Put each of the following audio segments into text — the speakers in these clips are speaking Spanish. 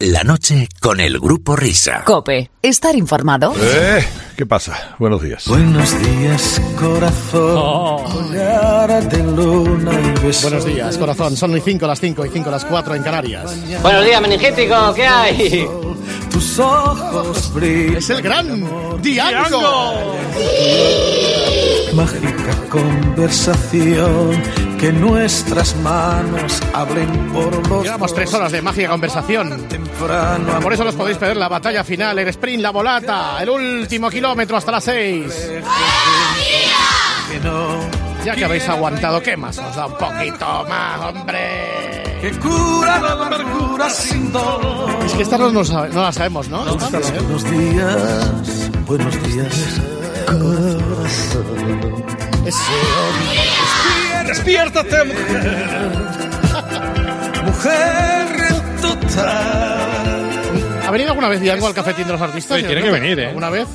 La noche con el grupo Risa. Cope, estar informado. Eh, ¿Qué pasa? Buenos días. Buenos días, corazón. Collar de luna y beso. Buenos días, corazón. Son las 5 las 5 y 5 las 4 en Canarias. Buenos días, meningético, ¿qué hay? Tus ojos brillan. Es el gran Diango. Mágica conversación. Que nuestras manos hablen por los Llevamos tres horas de mágica conversación. Por eso los podéis perder la batalla final, el sprint, la volata, el último kilómetro hasta las 6. Que no. Ya que habéis aguantado, ¿qué más? Os da un poquito más, hombre. Que cura la amargura sin dolor. Es que esta no, no la sabemos, ¿no? Buenos días, buenos días, corazón. ¡Despiértate, mujer! Mujer total. ¿Ha venido alguna vez Diango al cafetín de los artistas? Sí, tiene que venir, ¿eh? ¿Alguna vez?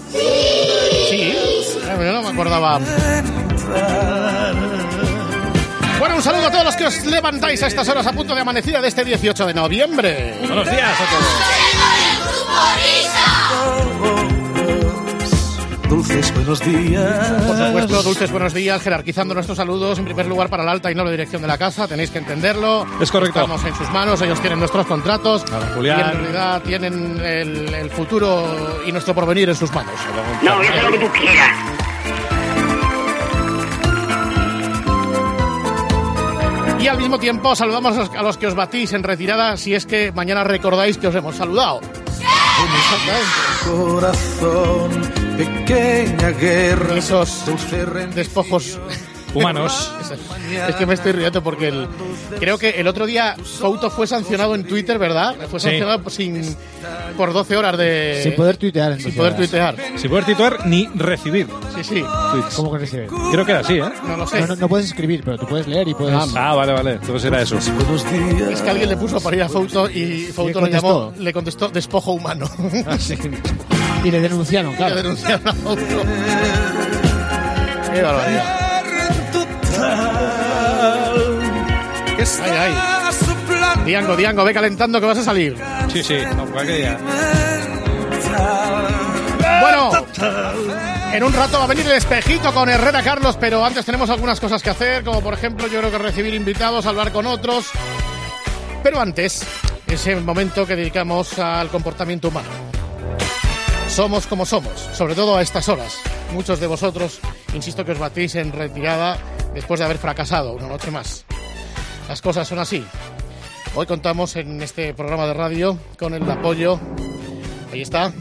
Sí. Claro, Yo no me acordaba. Bueno, un saludo a todos los que os levantáis a estas horas a punto de amanecida de este 18 de noviembre. Buenos días a todos. Dulces buenos días. Por supuesto, dulces buenos días, jerarquizando nuestros saludos en primer lugar para la alta y noble dirección de la casa, tenéis que entenderlo. Es correcto. Estamos en sus manos, ellos tienen nuestros contratos Claro, y Julián. en realidad tienen el, el futuro y nuestro porvenir en sus manos. No, a hacer lo que tú quieras. Y al mismo tiempo saludamos a los- a los que os batís en retirada si es que mañana recordáis que os hemos saludado. Corazón, pequeña guerra. Esos despojos Humanos. Es que me estoy riendo porque el, creo que el otro día Couto fue sancionado en Twitter, ¿verdad? Fue Sí. sancionado sin, por 12 horas de... Sin poder tuitear. sin poder tuitear. Sin poder titular ni recibir Sí, sí. tweets. ¿Cómo que recibe? Creo que era así, ¿eh? No lo sé. No, no, no puedes escribir, pero tú puedes leer y puedes. Ah, vale, vale. Entonces era eso. Es que alguien le puso para ir a Fouto y Fouto le, contestó? llamó, le contestó despojo humano. Y le denunciaron, Le claro. denunciaron a Fouto. Qué barbaridad. Ay, ay. Diango, Diango, ve calentando que vas a salir. Sí, sí. Día. Bueno, en un rato va a venir el espejito con Herrera Carlos, pero antes tenemos algunas cosas que hacer, como por ejemplo yo creo que recibir invitados, hablar con otros. Pero antes, ese momento que dedicamos al comportamiento humano. Somos como somos, sobre todo a estas horas. Muchos de vosotros, insisto que os batís en retirada después de haber fracasado una noche más. Las cosas son así. Hoy contamos en este programa de radio con el apoyo, ahí está,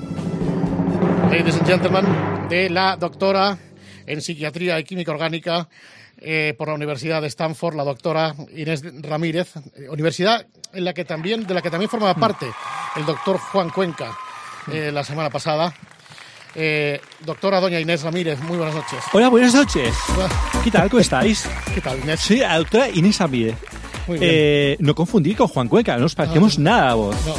ladies and gentlemen, de la doctora en psiquiatría y química orgánica eh, por la Universidad de Stanford, la doctora Inés Ramírez, eh, universidad en la que también, de la que también formaba parte el doctor Juan Cuenca eh, la semana pasada. Eh, doctora doña Inés Ramírez, muy buenas noches. Hola, buenas noches. ¿Qué tal? ¿Cómo estáis? ¿Qué tal, Inés? Soy la doctora Inés Ramírez. Muy bien. Eh, no confundir con Juan Cuenca, no nos parecemos nada a vos. No,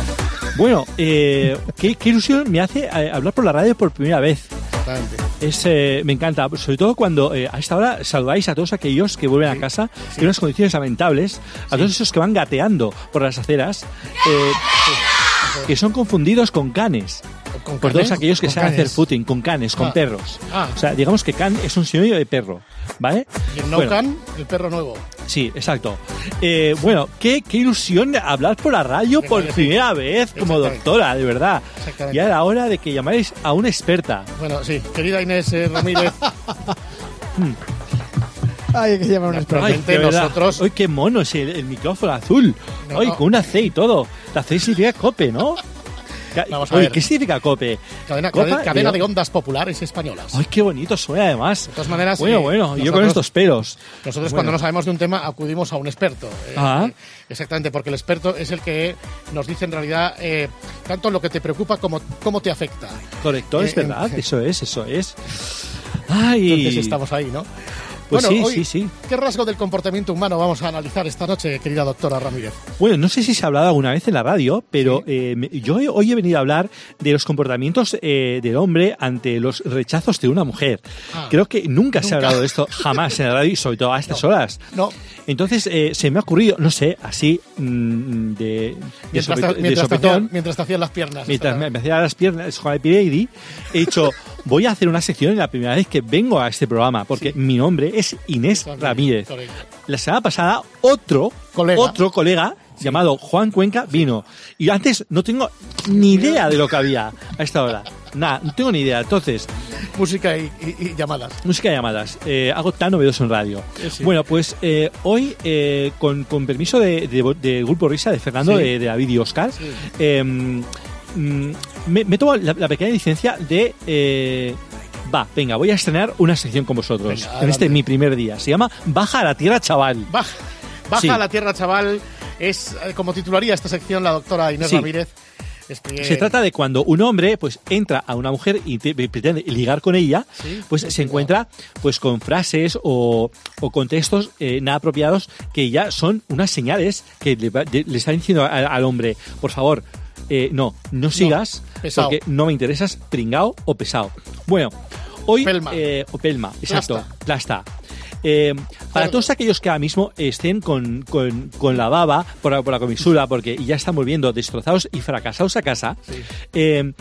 Bueno, eh, ¿qué, qué ilusión me hace eh, hablar por la radio por primera vez. exactamente. Es, eh, me encanta, sobre todo cuando eh, a esta hora saludáis a todos aquellos que vuelven a casa en unas condiciones lamentables, a todos esos que van gateando por las aceras, eh, que son confundidos con canes. ¿Con Por canes? todos aquellos que ¿Con saben hacer footing, con canes, con Ah. perros. Ah. O sea, digamos que can es un sinónimo de perro, ¿vale? Y el no Bueno, can, el perro nuevo. Sí, exacto. Eh, bueno, qué, qué ilusión hablar por la radio por primera vez como doctora, de verdad. Exactamente. Ya era hora de que llamáis a una experta. Bueno, sí, querida Inés eh, Ramírez, Ay, hay que llamar a un experto. Verdad. nosotros- Ay, qué mono es el, el micrófono azul. No, Ay, no. con una C y todo. La C significa cope, ¿no? Vamos a Oye, ver. ¿qué significa cope? cadena, Copa cadena- cadena de- ondas populares españolas. Ay, qué bonito suena además. De todas maneras, Bueno, eh, bueno, yo nosotros- con estos pelos. Nosotros Bueno. cuando no sabemos de un tema acudimos a un experto. Eh, Ah. eh, exactamente, porque el experto es el que nos dice en realidad eh, tanto lo que te preocupa como cómo te afecta. Correcto, es verdad. Eso es, eso es. Ay. Entonces estamos ahí, ¿no? Pues bueno, sí, hoy, sí, sí. ¿Qué rasgo del comportamiento humano vamos a analizar esta noche, querida doctora Ramírez? Bueno, no sé si se ha hablado alguna vez en la radio, pero eh, yo hoy he venido a hablar de los comportamientos eh, del hombre ante los rechazos de una mujer. Ah. Creo que nunca, se ha hablado de esto jamás en la radio y sobre todo a estas horas. No. Entonces eh, se me ha ocurrido, no sé, así mm, de, de, Mientras, sope- te, de mientras te sopetón, hacían, mientras te hacían las piernas. mientras me, me hacía las piernas Juan Pireidi, he dicho, voy a hacer una sección en la primera vez que vengo a este programa, porque Sí. mi nombre es Inés Ramírez, Ramírez. correcto. La semana pasada, otro Colega. otro colega llamado Juan Cuenca vino. Y antes no tengo ni idea de lo que había a esta hora. Nada, no tengo ni idea. Entonces, Música y, y- y llamadas. música de llamadas. Eh, algo tan novedoso en radio. sí. Bueno, pues eh, hoy, eh, con, con permiso de, de- de Grupo Risa, de Fernando, de, de David y Oscar, eh, mm, me, me tomo la, la pequeña licencia de... eh, Va, venga, voy a estrenar una sección con vosotros Venga, en este mi primer día. Se llama Baja a la Tierra, chaval. Baja, baja Sí. a la tierra, chaval. Es eh, como titularía esta sección la doctora Inés Sí. Ramírez. Es que- Se trata de cuando un hombre pues entra a una mujer y te- pretende ligar con ella, Sí, pues sí, se encuentra pues con frases o, o contextos eh, nada apropiados que ya son unas señales que le, le están diciendo al hombre, por favor, eh, no, no sigas porque no me interesas pringao o pesado. Bueno, hoy Pelma. eh, o pelma, exacto, Plasta. Eh, para todos aquellos que ahora mismo estén con, con- con la baba por, la- por la comisura porque ya están volviendo destrozados y fracasados a casa, eh,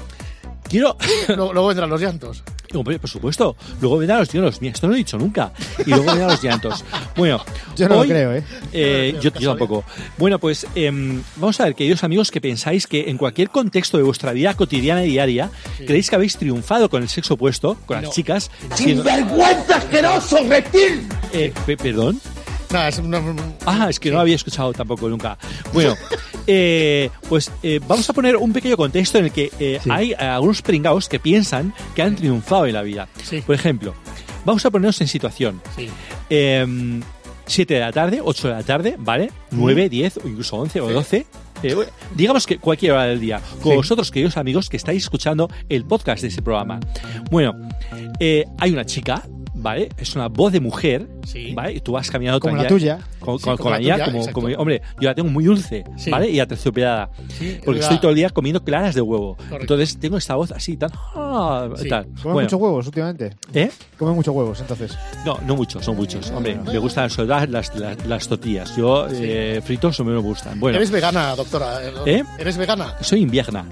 quiero... Luego, luego vendrán los llantos. Hombre, por supuesto. Luego vendrán los llantos. Mira, esto no lo he dicho nunca. Y luego vendrán los llantos. Bueno, Yo no hoy- lo creo, ¿eh? eh, yo, yo tampoco. Bueno, pues em, vamos a ver, queridos amigos, que pensáis que en cualquier contexto de vuestra vida cotidiana y diaria, creéis que habéis triunfado con el sexo opuesto, con las chicas. siendo- Eh, pe- ¿Perdón? Nada, es una- Ah, es que no lo había escuchado tampoco nunca. Bueno, eh, pues eh, vamos a poner un pequeño contexto en el que eh, hay algunos pringaos que piensan que han triunfado en la vida. Sí. Por ejemplo, vamos a ponernos en situación. Sí. Eh, 7 de la tarde, 8 de la tarde, ¿vale? 9, 10 o incluso 11 o 12. Eh, digamos que cualquier hora del día. Con Sí. vosotros, queridos amigos, que estáis escuchando el podcast de ese programa. Bueno, eh, hay una chica, ¿vale? Es una voz de mujer, Sí. ¿vale? Y tú vas caminando Como la tuya. Con, Sí, con- con la tuya, como, exacto. como- hombre, yo la tengo muy dulce, Sí. ¿vale? Y aterciopelada. Sí, porque la- estoy todo el día comiendo claras de huevo. Correcto. Entonces tengo esta voz así, tan. ah, Sí. tal. Come Bueno, muchos huevos últimamente. ¿eh? Come muchos huevos, entonces. No, no muchos, son muchos. Hombre, me gustan sobre todo las, las, las tortillas. Yo, eh, fritos no me gustan. Bueno, ¿Eres vegana, doctora? ¿Eh? ¿Eres vegana? soy invierna.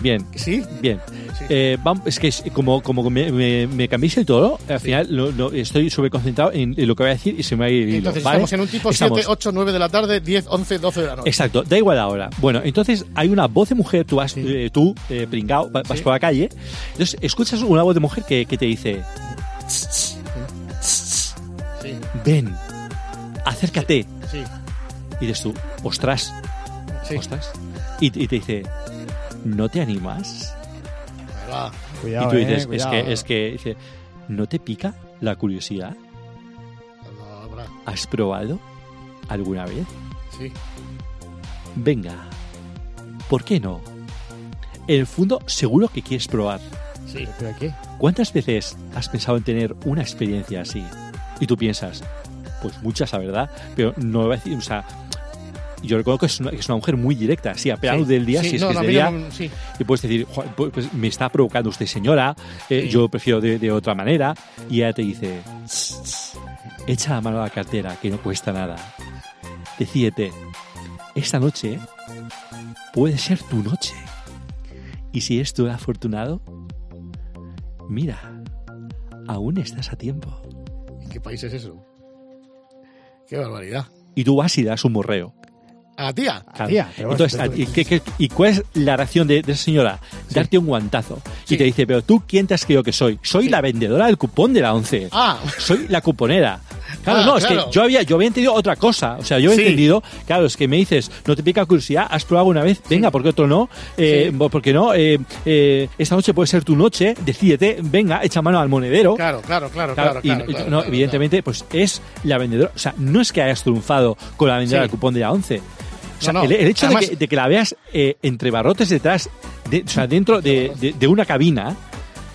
Bien. Sí. Bien. Sí. Eh, es que como, como me, me, me cambiéis el todo, al final no, no, estoy sobreconcentrado en, en lo que voy a decir y se me va a ir el hilo, Entonces ¿vale? estamos en un tipo Estamos- 7, 8, 9 de la tarde, 10, 11, 12 de la noche. Exacto, da igual ahora. Bueno, entonces hay una voz de mujer, tú vas, eh, tú, eh, pringao, va- vas Sí. por la calle, entonces escuchas una voz de mujer que, que te dice, Sí, ven, acércate. sí, Y dices tú, ostras, sí. ostras. Y, y te dice, ¿no te animas? Cuidado, y tú eh, dices, es cuidado. que, es que, dice, ¿no te pica la curiosidad? ¿Has probado alguna vez? Sí. Venga, ¿por qué no? En el fondo, seguro que quieres probar. Sí. ¿Pero qué? ¿Cuántas veces has pensado en tener una experiencia así? Y tú piensas, pues muchas, la verdad, pero no voy a decir, o sea, yo recuerdo que es una, que es una mujer muy directa, sí, a luz del día, Sí, si es no, que es de día, no- sí. y puedes decir, "Jo, pues, pues, me está provocando usted, señora, eh, Sí. yo prefiero de, de otra manera, y ella te dice, "Tss, tss, echa la mano a la cartera, que no cuesta nada. Decídete, esta noche puede ser tu noche. Y si eres tú el afortunado, mira, aún estás a tiempo. ¿En qué país es eso? Qué barbaridad. Y tú vas y das un morreo. A la tía. Claro. Tía, pero bueno, Entonces, pero- ¿y, qué- qué- y cuál es la reacción de, de esa señora? Darte un guantazo. Sí. Y te dice, pero tú, ¿quién te has creído que soy? Soy Sí. la vendedora del cupón de la 11. Ah, Soy la cuponera. Claro, Ah, no, es que yo había, yo había entendido otra cosa. O sea, yo he Sí. entendido, claro, es que me dices, no te pica curiosidad, has probado alguna vez, venga, ¿por qué otro no? Eh, Sí. ¿Por qué no? Eh, eh, esta noche puede ser tu noche, decídete, venga, echa mano al monedero. claro, claro, claro, Claro, claro. y claro, no, claro, no, evidentemente, pues es la vendedora. O sea, no es que hayas triunfado con la vendedora Sí. del cupón de la 11. O sea, No, no. El, el hecho Además- de, que, de que la veas eh, entre barrotes detrás, de- o sea, dentro de, de- de una cabina,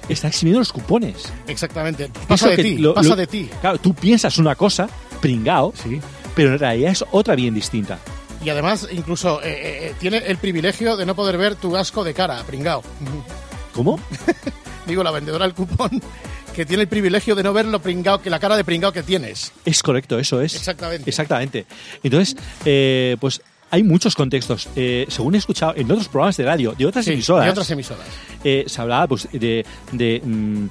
está eximiendo los cupones. Exactamente. Pasa de ti, pasa lo- de ti. Claro, tú piensas una cosa, pringao, Sí. pero en realidad es otra bien distinta. Y además, incluso, eh, eh, eh, tiene el privilegio de no poder ver tu asco de cara, pringao. ¿Cómo? Digo, la vendedora del cupón, que tiene el privilegio de no ver lo pringao, que la cara de pringao que tienes. Es correcto, eso es. Exactamente. Exactamente. Entonces, eh, pues hay muchos contextos. Eh, según he escuchado en otros programas de radio, de otras Sí, emisoras, de otras emisoras. eh, se hablaba pues, de, de, mm,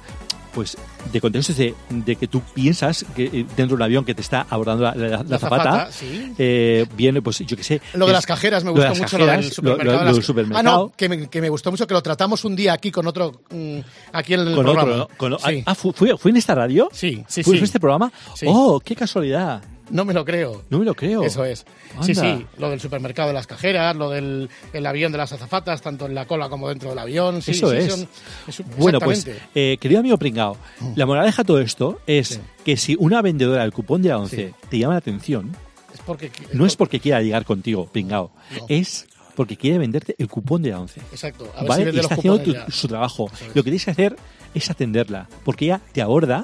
pues, de contextos de, de que tú piensas que eh, dentro de un avión que te está abordando la, la- la azafata, sí. eh, viene, pues yo qué sé. Lo de las cajeras me lo de gustó las mucho, lo del cajeras, supermercado. lo- lo del supermercado. Ah, no, que me, que me gustó mucho que lo tratamos un día aquí con otro, mm, aquí en el Con programa. otro. Con Sí. Ah, ¿fu- ¿fue, ¿fue en esta radio? Sí, sí, ¿Fue sí. en este programa? Sí. ¡Oh, qué casualidad! No me lo creo. No me lo creo. Eso es. Sí, Anda. sí, lo del supermercado de las cajeras, lo del el avión de las azafatas, tanto en la cola como dentro del avión. Sí, Eso sí, es. son- es- Bueno, pues, eh, querido amigo Pringao, la moraleja de todo esto es Sí. que si una vendedora del cupón de la 11 te llama la atención, es porque, no es porque quiera ligar contigo, Pringao, No. es porque quiere venderte el cupón de la 11. Exacto. A ver ¿Vale? si y los está haciendo tu- su trabajo. Es. Lo que tienes que hacer es atenderla, porque ella te aborda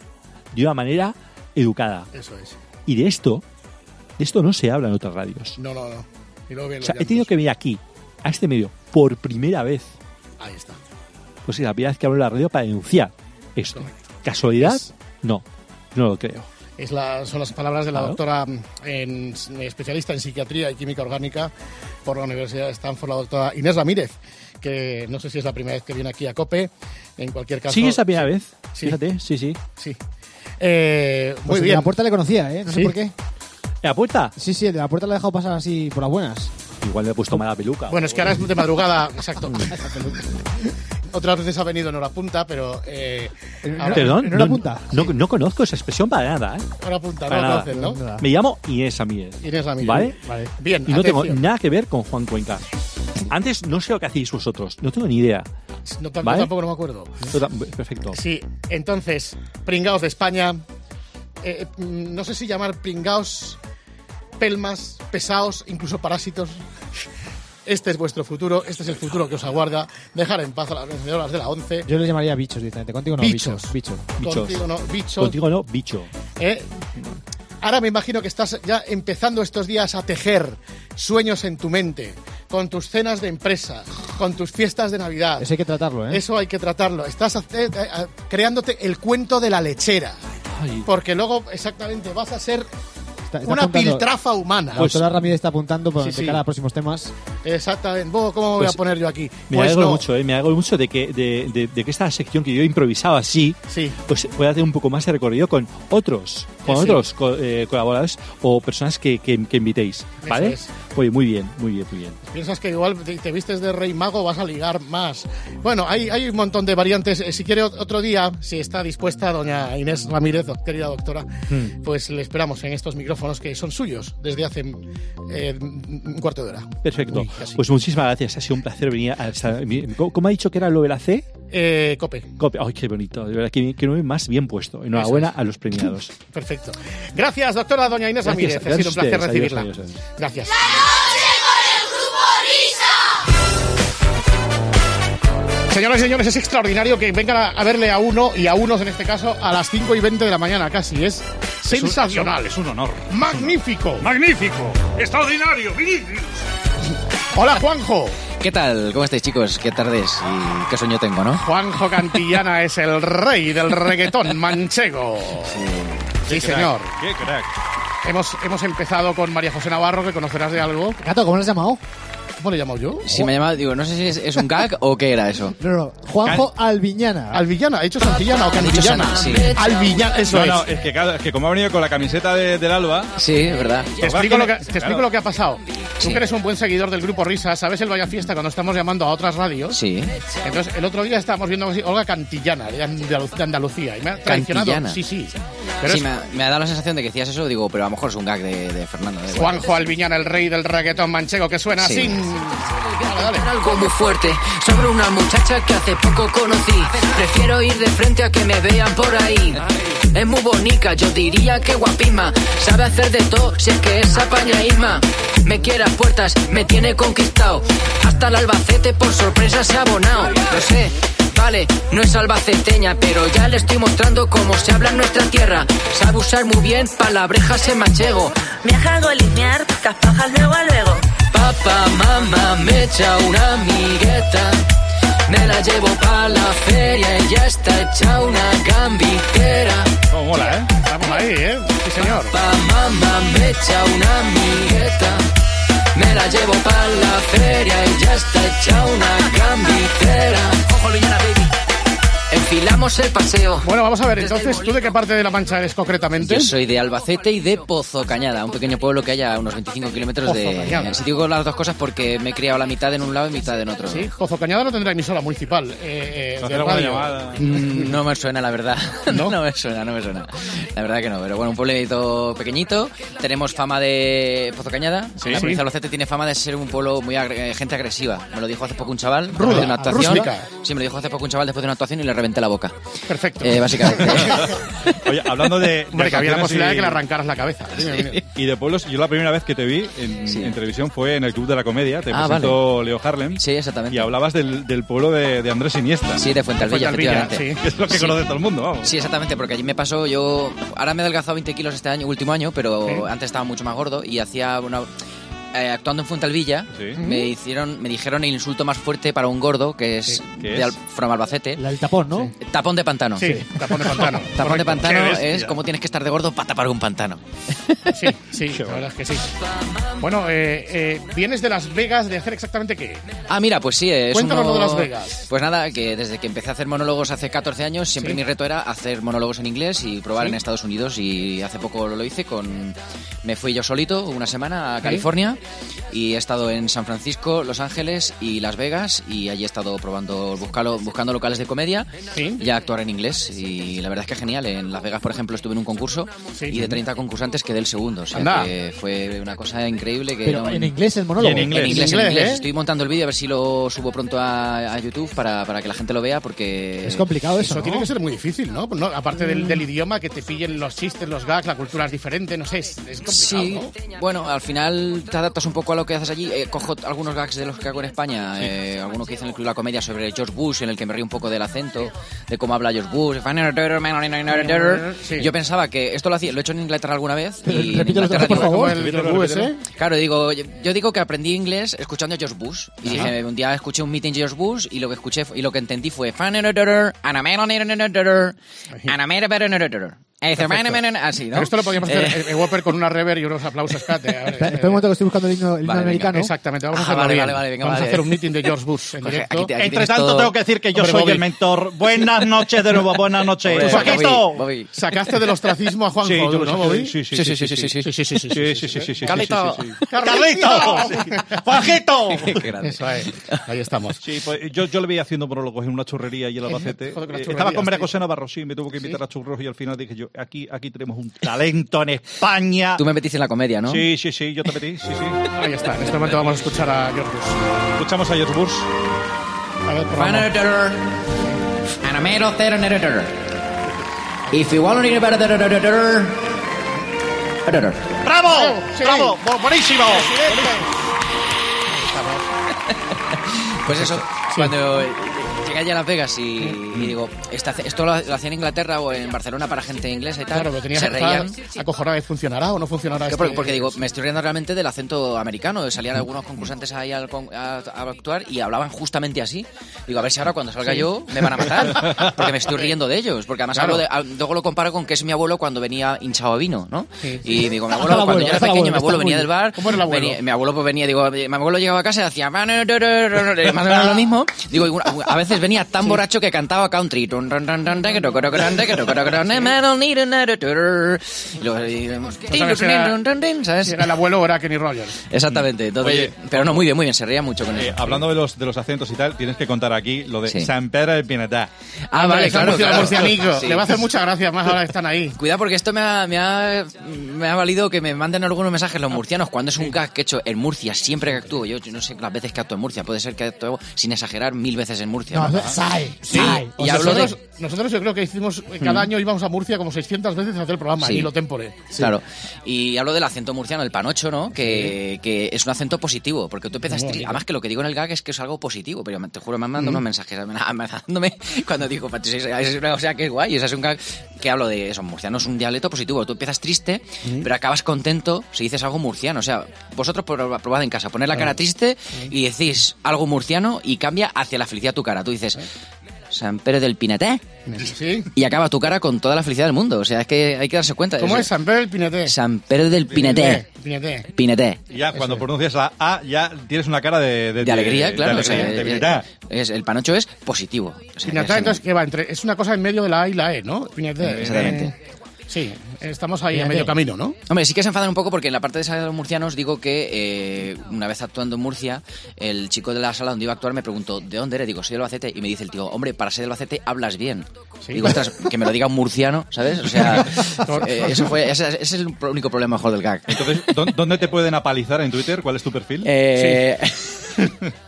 de una manera educada. Eso es. Y de esto, de esto no se habla en otras radios. No, no, no. Y luego vienen O sea, he tenido que venir aquí, a este medio, por primera vez. Ahí está. Pues sí, la primera vez que hablo en la radio para denunciar esto. Correcto. ¿Casualidad? Es- No, no lo creo. Es la- son las palabras de la doctora en, especialista en psiquiatría y química orgánica por la Universidad de Stanford, la doctora Inés Ramírez, que no sé si es la primera vez que viene aquí a COPE. En cualquier caso. Sí, es la primera vez. Sí. Fíjate, sí, sí. Sí. Eh, Pues muy el de bien. la puerta le conocía, ¿eh? No sé por qué. ¿En la puerta? Sí, sí, de la puerta le ha dejado pasar así por las buenas. Igual le he puesto mala peluca. Bueno, es que ahora es de madrugada, exacto. Otras veces ha venido en hora punta, pero eh, ahora, Perdón, ¿En hora no, punta? no, no conozco esa expresión para nada. ¿eh? hora punta, Para no nada. conoces, ¿no? Me llamo Inés Ramírez. Inés Ramírez. ¿Vale? Vale. Bien, Y no tengo nada que ver con Juan Cuenca. Antes no sé lo que hacéis vosotros. No tengo ni idea. No, tampoco, ¿Vale? tampoco no me acuerdo. Perfecto. Sí, entonces, pringaos de España. eh, mm, no sé si llamar pringaos, pelmas, pesaos, incluso parásitos. Este es vuestro futuro, este es el futuro que os aguarda. Dejar en paz a las vencedoras de la 11. Yo le llamaría bichos directamente. Contigo no, Bichos. bichos. Bichos. Bichos. Contigo no, bicho. Contigo no, bicho. ¿eh? Ahora me imagino que estás ya empezando estos días a tejer sueños en tu mente, con tus cenas de empresa, con tus fiestas de Navidad. Eso hay que tratarlo, ¿eh? Eso hay que tratarlo. Estás eh, eh, creándote el cuento de la lechera. Ay, Porque luego, exactamente, vas a ser Está- está una apuntando- piltrafa humana. La doctora Ramírez está apuntando por Sí, de cara a próximos temas. Exactamente. ¿Cómo me voy Pues, a poner yo aquí? me Pues alegro no. mucho, ¿eh? Me alegro mucho de que, de, de- de que esta sección que yo he improvisado así, Sí. pues pueda tener un poco más de recorrido con otros, con otros co- eh, colaboradores o personas que, que- que invitéis, ¿vale? es. Oye, muy bien, muy bien, muy bien. Piensas que igual te, te vistes de rey mago, vas a ligar más. Bueno, hay, hay un montón de variantes. Eh, Si quiere ot- otro día, si está dispuesta doña Inés Ramírez, querida doctora, Hmm. pues le esperamos en estos micrófonos que son suyos desde hace eh, un cuarto de hora. Perfecto. Uy, pues muchísimas gracias. Ha sido un placer venir a esta- ¿Cómo ha dicho que era lo de la C? Eh, Cope. Cope. Ay, qué bonito. De verdad, que, que no más bien puesto. Enhorabuena es. a los premiados. Perfecto. Gracias, doctora doña Inés Gracias, Ramírez. ha sido un placer ustedes. recibirla. Adiós, adiós, adiós. Gracias. Señoras y señores, es extraordinario que vengan a, a verle a uno y a unos en este caso a las 5 y 20 de la mañana casi. Es sensacional. Es un honor. Magnífico. Magnífico. Extraordinario. Vinicius. Hola, Juanjo. ¿Qué tal? ¿Cómo estáis, chicos? ¿Qué tardes? ¿Y qué sueño tengo, no? Juanjo Cantillana es el rey del reggaetón manchego. Sí, señor. Qué crack. Hemos, hemos empezado con María José Navarro, que conocerás de algo. Gato, ¿cómo lo has llamado? ¿Cómo le llamo yo? Si me llamaba, digo, no sé si es, es un gag o qué era eso. No, no. Juanjo Alviñana. Alvillana, ¿he hecho Santillana o He? San- sí. Alvillana, eso No, es. no, es que, claro, es que como ha venido con la camiseta de- del Alba, Sí, es verdad. Te explico, lo que, te Claro. explico lo que ha pasado. Tú Sí. que eres un buen seguidor del grupo Risa, ¿sabes el Vaya Fiesta cuando estamos llamando a otras radios? Sí. Entonces, el otro día estábamos viendo Olga Cantillana, de Andalu- de Andalucía. Y me ha traicionado. Cantillana. Sí, sí. Pero Sí, es me, ha- me ha dado la sensación de que decías eso, digo, pero a lo mejor es un gag de, de Fernando. igual. Juanjo Alviñana, el rey del reggaetón manchego, que suena Sí. así. Algo muy fuerte sobre una muchacha que hace poco conocí. Prefiero ir de frente a que me vean por ahí. Es muy bonita, yo diría que guapima. Sabe hacer de todo, si es que es apañaísma. Me quiere a puertas, me tiene conquistado. Hasta el Albacete por sorpresa se ha abonado. Lo sé. Vale, no es albaceteña, pero ya le estoy mostrando cómo se habla en nuestra tierra. Sabe usar muy bien palabrejas en manchego. Me hago limpiar, caspajas luego a luego. Papá, mamá, me echa una amigueta. Me la llevo pa' la feria y ya está hecha una gambitera. Cómo mola, ¿eh? Estamos ahí, ¿eh? Sí, señor. Papá, mamá, me echa una amigueta. Me la llevo pa' la feria y ya está hecha una gambitera. Ojo, Luñana, baby. Enfilamos el paseo. Bueno, vamos a ver, entonces, ¿tú de qué parte de La Mancha eres concretamente? Yo soy de Albacete y de Pozo Cañada, un pequeño pueblo que haya a unos 25 kilómetros Pozo de... Cañada. Si digo las dos cosas porque me he criado la mitad en un lado y mitad en otro. Sí, Pozo Cañada no tendrá emisora municipal eh, eh, de radio. Mm, No me suena, la verdad. ¿No? ¿No? me suena, no me suena. La verdad que no. Pero bueno, un pueblecito pequeñito. Tenemos fama de Pozo Cañada. Sí. la Sí. provincia de Albacete tiene fama de ser un pueblo muy agre- eh, gente agresiva. Me lo dijo hace poco un chaval Ruda, de una actuación. rústica. Sí, me lo dijo hace poco un chaval después de una actuación y le reventé la boca. Perfecto. Eh, básicamente. Oye, hablando de. Hombre, que había la posibilidad de y- que le arrancaras la cabeza. Y de pueblos, yo la primera vez que te vi en, Sí. en televisión fue en el Club de la Comedia. Te Ah, presentó Leo Harlem. Sí, exactamente. Y hablabas del, del pueblo de, de Andrés Iniesta. Sí, de Fuentealbilla, Fuentealbilla, efectivamente. sí. Es lo que Sí. conoce todo el mundo, vamos. Sí, exactamente, porque allí me pasó, yo ahora me he adelgazado 20 kilos este año, último año, pero antes estaba mucho más gordo y hacía una... eh, actuando en Fuentealbilla, Sí. me hicieron, me dijeron el insulto más fuerte para un gordo, que es Sí. ¿Qué de es? Al- from Albacete, La del tapón, ¿no? tapón de pantano. Sí, tapón de pantano. Tapón de pantano es como tienes que estar de gordo para tapar un pantano. Sí, sí, la verdad es que sí. Bueno, eh, eh, vienes de Las Vegas de hacer exactamente qué. Ah, mira, pues sí, es Cuéntanos uno- lo de Las Vegas. Pues nada, que desde que empecé a hacer monólogos hace 14 años, siempre Sí. mi reto era hacer monólogos en inglés y probar Sí. en Estados Unidos y hace poco lo hice con... Me fui yo solito una semana a Sí. California y he estado en San Francisco, Los Ángeles y Las Vegas y allí he estado probando, buscalo- buscando locales de comedia Sí. y a actuar en inglés y la verdad es que genial. En Las Vegas, por ejemplo, estuve en un concurso Sí. y de 30 concursantes quedé el segundo. O sea Anda. que fue una cosa increíble que Pero no- en inglés el monólogo. En inglés. en inglés, en En inglés, inglés. ¿eh? Estoy montando el vídeo a ver si lo subo pronto a, a YouTube para, para que la gente lo vea porque... Es complicado eso, Eso ¿no? tiene que ser muy difícil, ¿no? No, Aparte del, del idioma, que te pillen los chistes, los gags, la cultura es diferente, no sé, es, es complicado, Sí, ¿no? bueno, al final te adaptas un poco a lo que haces allí. Eh, cojo algunos gags de los que hago en España, eh, alguno que hice en el Club de la Comedia sobre George Bush, en el que me río un poco del acento, de cómo habla George Bush. Sí. Yo pensaba que esto lo hacía, lo he hecho en Inglaterra alguna vez. Y en repítelo por favor. ¿eh? Claro, digo, yo digo que aprendí inglés escuchando a George Bush. Y dije, un día escuché un meeting de George Bush y lo que escuché y lo que entendí fue así, ¿no? Pero esto lo podríamos hacer Eh, en Whopper con una rever y unos aplausos, Cate. Espera, eh, un momento que estoy buscando el himno, el himno Vale, venga, americano. Exactamente, vamos a Ah, hacerlo vale, bien. vale, vale, venga, vamos a hacer un meeting de George Bush en Jorge, directo. aquí te- aquí Entre tanto, todo- tengo que decir que yo Hombre, soy Bobby. el mentor. Buenas noches de nuevo, buenas noches. Hombre, ¿Tú Paquito? Sacaste del ostracismo a Juanjo, Sí, yo lo ¿no, Bobby? sí, sí, Sí, sí, sí, sí, sí, sí. Sí, sí, ahí estamos. Sí, pues yo, yo le veía haciendo monólogos en una churrería y el Albacete. Eh, Estaba con María. José Navarro, sí, me tuvo que invitar a churros y al final dije yo, aquí, aquí tenemos un talento en España. Tú me metiste en la comedia, ¿no? Sí, sí, sí, yo te metí, sí, sí. Ahí está, en este momento vamos a escuchar a George Bush. Escuchamos a George Bush. A ver, programa. If you want to about ¡Bravo! Sí. ¡Bravo! Bu- ¡Buenísimo! Pues eso, cuando llegué allá a Las Vegas y, y digo, esta- esto lo, lo hacía en Inglaterra o en Barcelona para gente inglesa y tal, Claro, pero tenías se reían. funcionará o no funcionará este- porque, porque digo, me estoy riendo realmente del acento americano. Salían algunos concursantes ahí al a, a actuar y hablaban justamente así. Digo, a ver si ahora cuando salga yo me van a matar. Porque me estoy riendo de ellos. Porque además Claro. hablo de, a- luego lo comparo con que es mi abuelo cuando venía hinchado a vino, ¿no? Sí. Y digo, mi abuelo, cuando abuelo, yo era pequeño, mi abuelo, venía del bar. ¿Cómo era el abuelo? venía- mi abuelo pues venía, digo, mi abuelo llegaba a casa y hacía... Más o menos lo mismo. Digo, a veces veces venía tan sí. borracho que cantaba country. Era el abuelo era Kenny Rogers. Exactamente. Entonces, Oye, pero no, muy bien, muy bien, se reía mucho con eh, eso. Hablando de los, de los acentos y tal, tienes que contar aquí lo de sí. San Pedro del Pinatá. Ah, vale, claro, claro. Sí. Le va a hacer muchas gracias más ahora que están ahí. Cuidado porque esto me ha, me ha, me ha valido que me manden algunos mensajes los murcianos cuando es un gag que he hecho en Murcia, siempre que actúo. Yo, no sé las veces que actúo en Murcia, puede ser que actúo sin exagerar mil veces en Murcia. No, sai, Sí, sai. y hablo de... nosotros, yo creo que hicimos, cada año íbamos a Murcia como 600 veces a hacer el programa, Sí. y lo tempore. Claro. Y hablo del acento murciano, el panocho, ¿no? Que, que es un acento positivo, porque tú empiezas... Muy tri- bonito. Además que lo que digo en el gag es que es algo positivo, pero te juro, me han mandado unos mensajes amenazándome cuando digo, "Pacho, es- es una- o sea, que es guay, o sea, es un gag que hablo de eso, murciano es un dialecto positivo, tú empiezas triste, pero acabas contento si dices algo murciano, o sea, vosotros proba- probad en casa, poner la cara triste y decís algo murciano y cambia hacia la felicidad tu cara, tú dices... San Pedro del Pineté ¿Sí? y acaba tu cara con toda la felicidad del mundo. O sea, es que hay que darse cuenta. ¿Cómo O sea, es San Pedro el Pineté? San Pedro del Pineté. Pineté. Pineté. Y ya cuando pronuncias la A, ya tienes una cara de... De alegría, claro. De o sea, alegría, de eh, Pinetá. es, el panocho es positivo. O sea, Pineté, es- entonces, ¿qué va? Entre, es una cosa en medio de la A y la E, ¿no? Pineté. Exactamente. Eh, sí, estamos ahí a medio camino, ¿no? Hombre, sí que se enfadan un poco porque en la parte de sala de los murcianos digo que eh, una vez actuando en Murcia, el chico de la sala donde iba a actuar me preguntó, ¿de dónde eres? Digo, soy del Albacete. Y me dice el tío, hombre, para ser del Albacete hablas bien. Sí. Digo, ostras, que me lo diga un murciano, ¿sabes? O sea, eh, eso fue, ese, ese es el único problema mejor del gag. Entonces, ¿dó- ¿dónde te pueden apalizar en Twitter? ¿Cuál es tu perfil? Eh,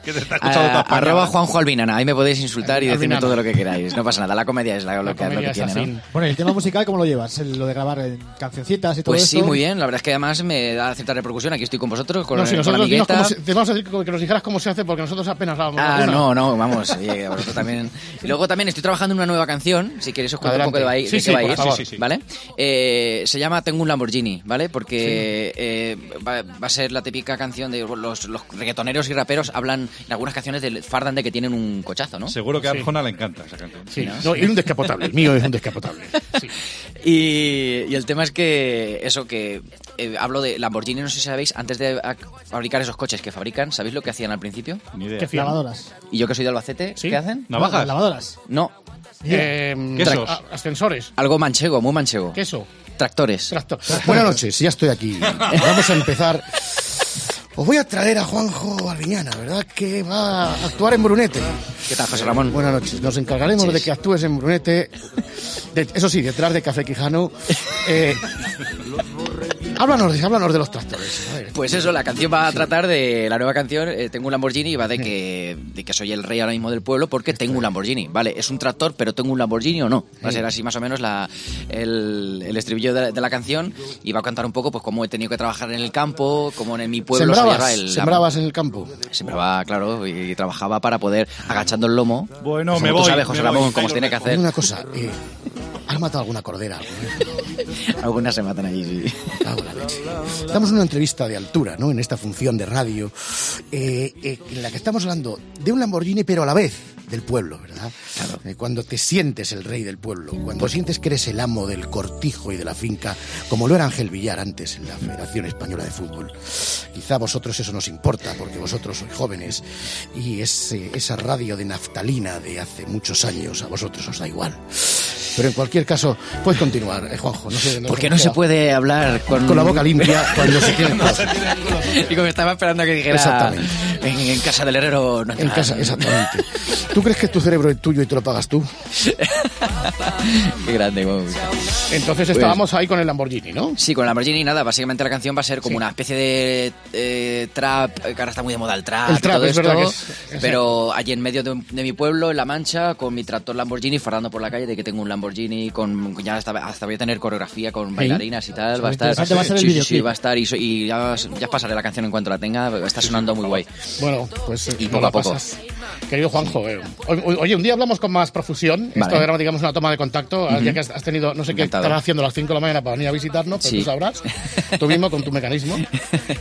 que te está escuchando a- arroba Juanjo Albinana, ahí me podéis insultar y decirme todo lo que queráis. No pasa nada, la comedia es la- lo, que, lo tiene. ¿no? Bueno, ¿y el tema musical, ¿cómo lo llevas? El- Lo de grabar en cancioncitas y todo Pues esto. sí, muy bien. La verdad es que además me da cierta repercusión. Aquí estoy con vosotros, con, no, si con la amigueta. se- te vamos a decir que nos dijeras cómo se hace porque nosotros apenas hablamos Ah, no, no, vamos. oye, vosotros también. Y luego también estoy trabajando en una nueva canción. Si queréis os cuento un poco de, va- Sí, de sí, qué va a ir, favor. Sí, sí, sí. ¿vale? Eh, se llama Tengo un Lamborghini, ¿vale? Porque eh, va, va a ser la típica canción de los, los reggaetoneros y raperos hablan en algunas canciones del fardan de que tienen un cochazo, ¿no? Seguro que a Sí. Arjona le encanta esa canción. Sí, no, y un descapotable. El mío es un descapotable. Sí. Y, y el tema es que eso que eh, hablo de Lamborghini, no sé si sabéis, antes de fabricar esos coches que fabrican, ¿sabéis lo que hacían al principio? Ni idea. ¿Qué fiel. Lavadoras. Y yo que soy de Albacete, Sí. ¿qué hacen? ¿Navajas? Lavadoras. No, Eh, Quesos. ascensores. algo manchego, muy manchego. Queso. Tractores. Tractor. Buenas noches, ya estoy aquí. Vamos a empezar. Os voy a traer a Juanjo Alviñana, ¿verdad? Que va a actuar en Brunete. ¿Qué tal, José Ramón? Buenas noches. Nos encargaremos de que actúes en Brunete. De- eso sí, detrás de Café Quijano. Eh, háblanos, de, háblanos de los tractores. A ver. Pues eso, la canción va a tratar de la nueva canción. eh, tengo un Lamborghini y va de que, de que soy el rey ahora mismo del pueblo porque tengo un Lamborghini. Vale, es un tractor, pero tengo un Lamborghini o no. Va a ser así más o menos la, el, el estribillo de, de la canción y va a cantar un poco pues cómo he tenido que trabajar en el campo, cómo en mi pueblo se sembrabas, el. sembrabas en el campo. Sembraba, claro, y trabajaba para poder agachando el lomo. Bueno, Como me tú voy, sabes, José me voy. Ramón, cómo se tiene que hacer. Una cosa, eh, ¿has matado alguna cordera? vez? Algunas se matan allí, sí. Estamos en una entrevista de altura, ¿no? En esta función de radio, eh, eh, en la que estamos hablando de un Lamborghini, pero a la vez del pueblo, ¿verdad? Eh, cuando te sientes el rey del pueblo, cuando sientes que eres el amo del cortijo y de la finca, como lo era Ángel Villar antes en la Federación Española de Fútbol. Quizá a vosotros eso nos importa, porque vosotros sois jóvenes y ese, esa radio de naftalina de hace muchos años a vosotros os da igual. Pero en cualquier caso, puedes continuar, eh, Juanjo. No sé, Porque no se puede hablar con, con la boca limpia cuando se tiene y como estaba esperando a que dijera Exactamente. En, en casa del herrero no En casa, exactamente. ¿Tú crees que tu cerebro es tuyo y te lo pagas tú? Qué grande. Entonces estábamos ahí con el Lamborghini, ¿no? Sí, con el Lamborghini nada, básicamente la canción va a ser como una especie de eh, trap, eh, que ahora está muy de moda el trap, El trap, todo es esto, verdad que es- es- pero allí en medio de, de mi pueblo, en La Mancha, con mi tractor Lamborghini, farando por la calle de que tengo un Lamborghini, con ya hasta, hasta voy a tener coreografía con bailarinas y tal, va a estar... va a sí, sí, sí, va a estar y, y ya, ya pasaré la canción en cuanto la tenga, está sonando muy guay. Bueno, pues eh, Y poco a poco. pasas. Querido Juanjo, eh, oye, un día hablamos con más profusión. Esto Vale. era, digamos, una toma de contacto. Ya que has tenido, no sé qué estarás haciendo a las 5 de la mañana para venir a visitarnos, pero tú sabrás. tú mismo con tu mecanismo.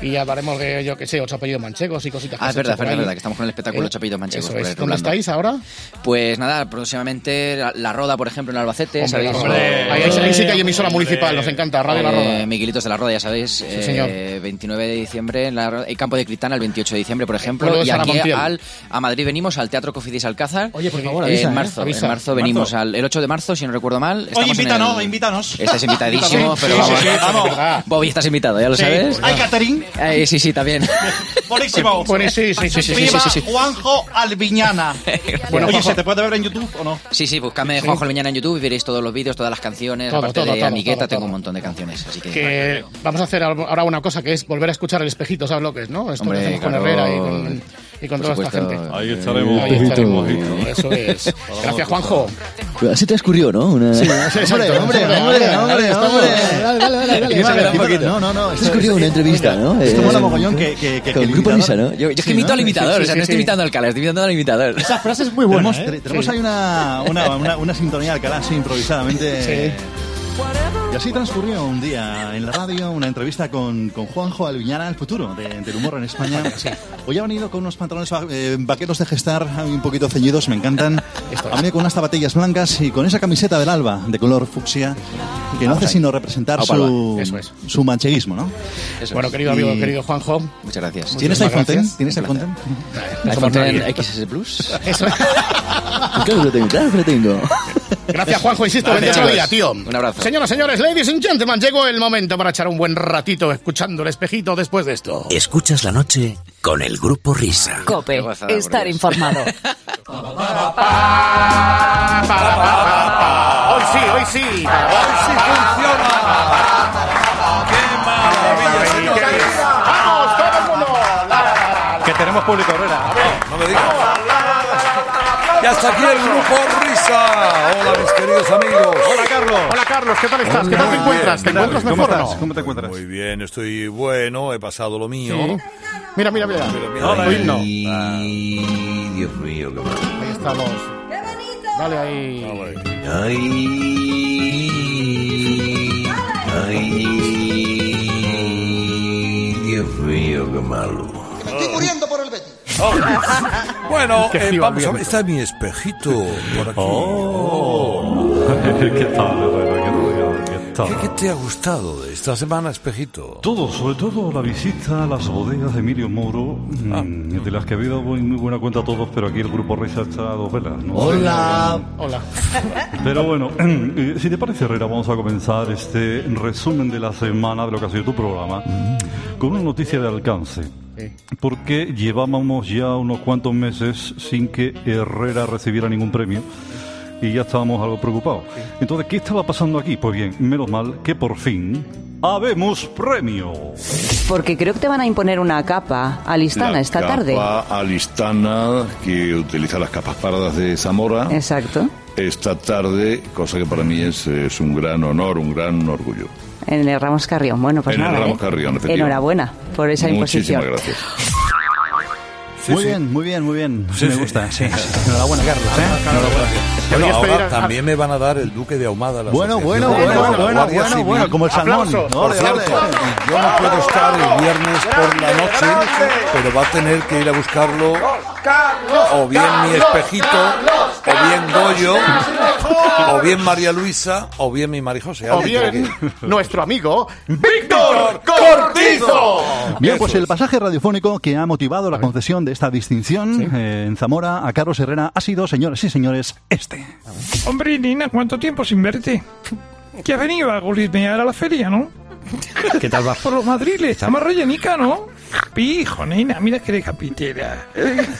Y ya hablaremos de, yo qué sé, ocho apellidos manchegos y cositas Ah, es verdad, verdad, verdad, que estamos con el espectáculo Eh, Manchegos. Eso por ahí es. ¿Dónde estáis ahora? Pues nada, próximamente la, Roda, por ejemplo, en Albacete, ¿sabéis? Roda. Ahí, ahí- ahí sí que hay emisora municipal, nos encanta, Radio La Roda. Eh, Miguelitos de la Roda, ya sabéis. eh, señor. 29 de diciembre en la el Campo de Criptana, el 28 de diciembre, por ejemplo. pueblo de Y aquí al, a Madrid venimos al Teatro Cofidis Alcázar. Oye, por favor, Eh, avisa, en ¿eh? marzo, Avisa. en marzo venimos al el 8 de marzo, si no recuerdo mal. Oye, invítanos, el- invítanos. Estás invitadísimo, Sí, pero sí, vamos. sí, sí, Vamos. Bobby, estás invitado, ya lo sabes. Ay, Catherine. Eh, sí, sí, también. Buenísimo. Sí, sí, sí, sí. Sí, sí, sí. Juanjo Alviñana. Bueno, Oye, ¿se te puede ver en YouTube o no? Sí, sí, buscadme Juanjo Leñana en YouTube y veréis todos los vídeos, todas las canciones. Todo, Aparte todo, de todo, Amigueta, tengo un montón de canciones. Así que. Que vamos a hacer ahora una cosa que es volver a escuchar el espejito, ¿sabes lo que es, no? Esto Hombre, que hacemos con. Herrera y con, y con Por toda esta supuesto. gente. Ahí estaremos. Ahí estaremos. Eso es. Gracias, Juanjo. Así transcurrió, ¿no? Una... Sí, exacto. Hombre, hombre, hombre, hombre, hombre. Dale, dale, dale, dale. Da un Vale. poquito. No, no, no. esto- Transcurrió una entrevista, ¿no? Esto Eh, mola mogollón que, que, que, Con que el Grupo Risa, ¿no? Yo, yo es que Sí, imito ¿no? al imitador, Sí, sí, o sea, sí, no estoy sí. imitando al Cala, estoy imitando al imitador. Esa frase es muy buena, Tenemos, ¿eh? tenemos ahí una, una, una, una sintonía de Alcalá, así improvisadamente. Y así transcurrió un día en la radio una entrevista con, con Juanjo Alviñana, el futuro de- del humor en España. Hoy ha venido con unos pantalones va- eh, vaqueros de gestar, un poquito ceñidos, me encantan. Ha venido con unas zapatillas blancas y con esa camiseta del alba de color fucsia que no hace sino representar Vamos al su, eso es. su mancheguismo, ¿no? Eso Bueno, es. querido amigo, Y- querido Juanjo. Muchas gracias. ¿Tienes gracias. X? ¿Tienes. X? iPhone nadie. X XS Plus. Eso. Claro que lo tengo, claro que lo tengo. Gracias, Juanjo, insisto, día, chicos. tío. Un abrazo. Señoras, señores, ladies and gentlemen, llegó el momento para echar un buen ratito escuchando el espejito después de esto. Escuchas la noche con el Grupo Risa. Cope, estar informado. Hoy sí, hoy sí. Hoy sí funciona. ¡Qué maravilla! ¡Vamos, todo el mundo! Que tenemos público, Herrera. No me digas. Y hasta aquí el grupo Risa. Hola, mis queridos amigos. Hola, Carlos. Hola, Carlos, ¿qué tal estás? ¿Qué tal te encuentras? ¿Te encuentras ¿Cómo mejor o estás? no? ¿Cómo te encuentras? Muy bien, estoy bueno, he pasado lo mío. Sí. Mira, mira, mira. Hola, ahí. himno. Ay, Dios mío, qué mal. Ahí estamos. Dale ahí. Ay, ay, Dios mío, qué malo. Bueno, Qué eh, vamos a ver. Está mi espejito por aquí. ¿Qué tal, Herrera? ¿Qué tal? ¿Qué, qué te ha gustado de esta semana, espejito? Todo, sobre todo la visita a las bodegas de Emilio Moro, mm, de las que ha habido muy, muy buena cuenta todos, pero aquí el grupo Risa está a dos velas. ¿no? Hola. Hola. Pero bueno, si te parece, Herrera, vamos a comenzar este resumen de la semana de lo que ha sido tu programa con una noticia de alcance. Porque llevábamos ya unos cuantos meses sin que Herrera recibiera ningún premio y ya estábamos algo preocupados. Entonces, ¿qué estaba pasando aquí? Pues bien, menos mal que por fin habemos premio. Porque creo que te van a imponer una capa a Listana La esta capa tarde. alistana que utiliza las capas pardas de Zamora Exacto. esta tarde, cosa que para mí es, es un gran honor, un gran orgullo. En el Ramos Carrión. Bueno, pues En el nada. Ramos ¿eh? Carrión. Enhorabuena por esa imposición. Muchísimas gracias. Muy sí. bien, muy bien, muy bien. Sí, me gusta. Sí. Enhorabuena, Carlos. ¿eh? Enhorabuena. Bueno, ahora también me van a dar el Duque de Ahumada. la Bueno, bueno, bueno, bueno, bueno, bueno, bueno, como el salmón. Aplausos. Por Ole, cierto, ole. yo no puedo estar el viernes por la noche, pero va a tener que ir a buscarlo o bien mi espejito, o bien Goyo, o bien María Luisa, o bien mi Marijose. O bien, nuestro amigo Víctor Cortizo. Bien, pues el pasaje radiofónico que ha motivado la concesión de esta distinción eh, en Zamora a Carlos Herrera ha sido, señores y señores, este. Hombre, Nina, ¿cuánto tiempo sin verte? Que has venido a golismear a la feria, ¿no? ¿Qué tal va? Por los madriles, está más rellenica, ¿no? Pijo, nena, mira que de capitera.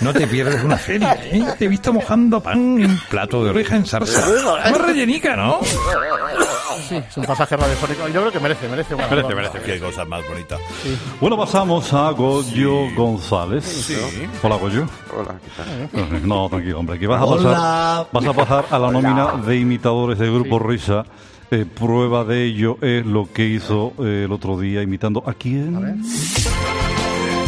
No te pierdes una feria, ¿eh? Te he visto mojando pan en plato de oreja en salsa. Más rellenica, ¿no? Sí, es un pasaje radiofónico. Yo creo que merece, merece. una- Merece, merece. Qué cosa más bonita. Bueno, pasamos a Goyo González. Sí. Hola, Goyo. Hola, ¿qué tal? No, tranquilo, hombre. Que vas a Hola. pasar, vas a pasar a la nómina de imitadores del grupo Risa. Eh, prueba de ello es lo que hizo eh, el otro día imitando a quién.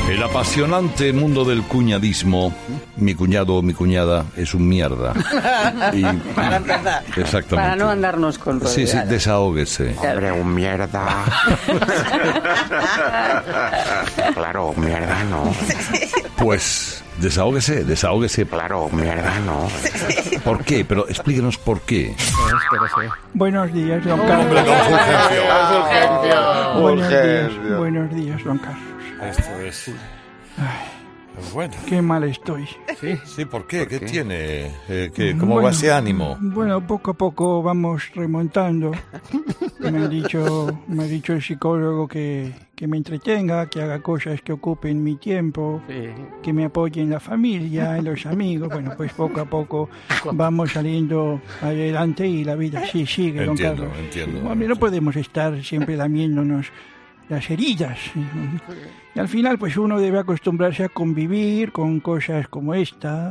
El apasionante mundo del cuñadismo, mi cuñado o mi cuñada es un mierda. Y- Para empezar. Exactamente. Para no andarnos con Sí, sí, rodeadas. desahóguese. Hombre, un mierda. claro, un mierda no. Pues desahóguese, desahóguese. Claro, mierda no. ¿Por qué? Pero explíquenos por qué. Buenos días, don Hombre, Carlos. Buenos días, buenos días, don Carlos. Esto es. Bueno. Qué mal estoy. Sí, sí ¿por qué? ¿Qué tiene? Eh, ¿qué- ¿Cómo Bueno, va ese ánimo? Bueno, poco a poco vamos remontando. Me ha dicho, me ha dicho el psicólogo que, que me entretenga, que haga cosas que ocupen mi tiempo, que me apoye en la familia, en los amigos. Bueno, pues poco a poco vamos saliendo adelante y la vida sí sigue, don Entiendo, Carlos. entiendo. Hombre, no podemos estar siempre lamiéndonos las heridas. Y al final, pues uno debe acostumbrarse a convivir con cosas como esta.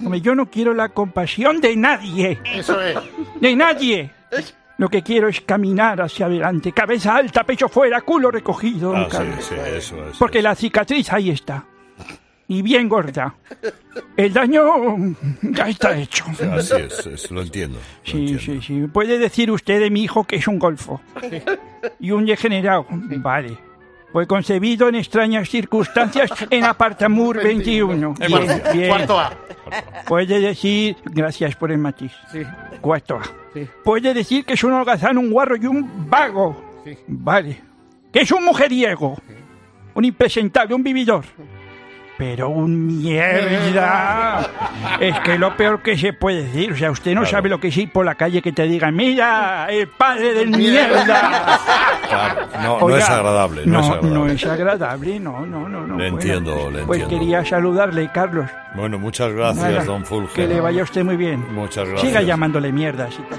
Hombre, yo no quiero la compasión de nadie. Eso es. De nadie. Lo que quiero es caminar hacia adelante, cabeza alta, pecho fuera, culo recogido, don Ah, sí, Carlos. sí, eso es. Porque la cicatriz ahí está. Y bien gorda. El daño ya está hecho. Así es, es, lo entiendo. Sí, sí, sí. Puede decir usted de mi hijo que es un golfo. Y un degenerado. Vale. Fue concebido en extrañas circunstancias en Apartamur 21. En Bien, bien. Cuarto A. Puede decir, gracias por el matiz. Sí. Cuarto A. Sí. Puede decir que es un holgazán, un guarro y un vago. Vale. Que es un mujeriego. Un impresentable, un vividor. Pero un mierda. Es que lo peor que se puede decir. O sea, usted no sabe lo que es ir por la calle que te digan, mira, el padre del mierda. Claro, no, no es agradable, no, es agradable. No es agradable, no, no, no. no. Le Bueno, entiendo, le Pues entiendo. quería saludarle, Carlos. Bueno, muchas gracias, Nada, don Fulgen. Que le vaya a usted muy bien. Muchas gracias. Siga llamándole mierda. sí.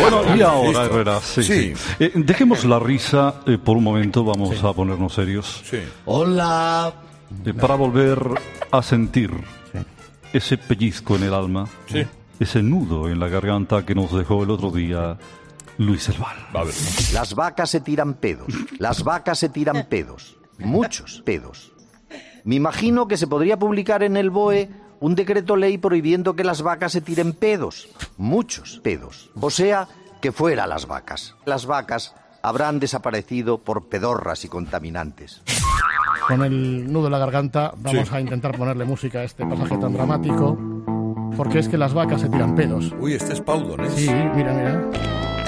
Bueno, y ahora. Herrera, sí. Sí. sí. Eh, dejemos la risa eh, por un momento, vamos a ponernos serios. Sí. Hola. para volver a sentir ese pellizco en el alma, Sí. ese nudo en la garganta que nos dejó el otro día Luis El Val. Va a ver. Las vacas se tiran pedos. Las vacas se tiran pedos. Muchos pedos. Me imagino que se podría publicar en el BOE un decreto ley prohibiendo que las vacas se tiren pedos. Muchos pedos. O sea, que fuera las vacas. Las vacas habrán desaparecido por pedorras y contaminantes. Con el nudo en la garganta vamos Sí. a intentar ponerle música a este pasaje tan dramático. Porque es que las vacas se tiran pedos. Uy, este es Paudon, ¿eh? Sí, mira, mira.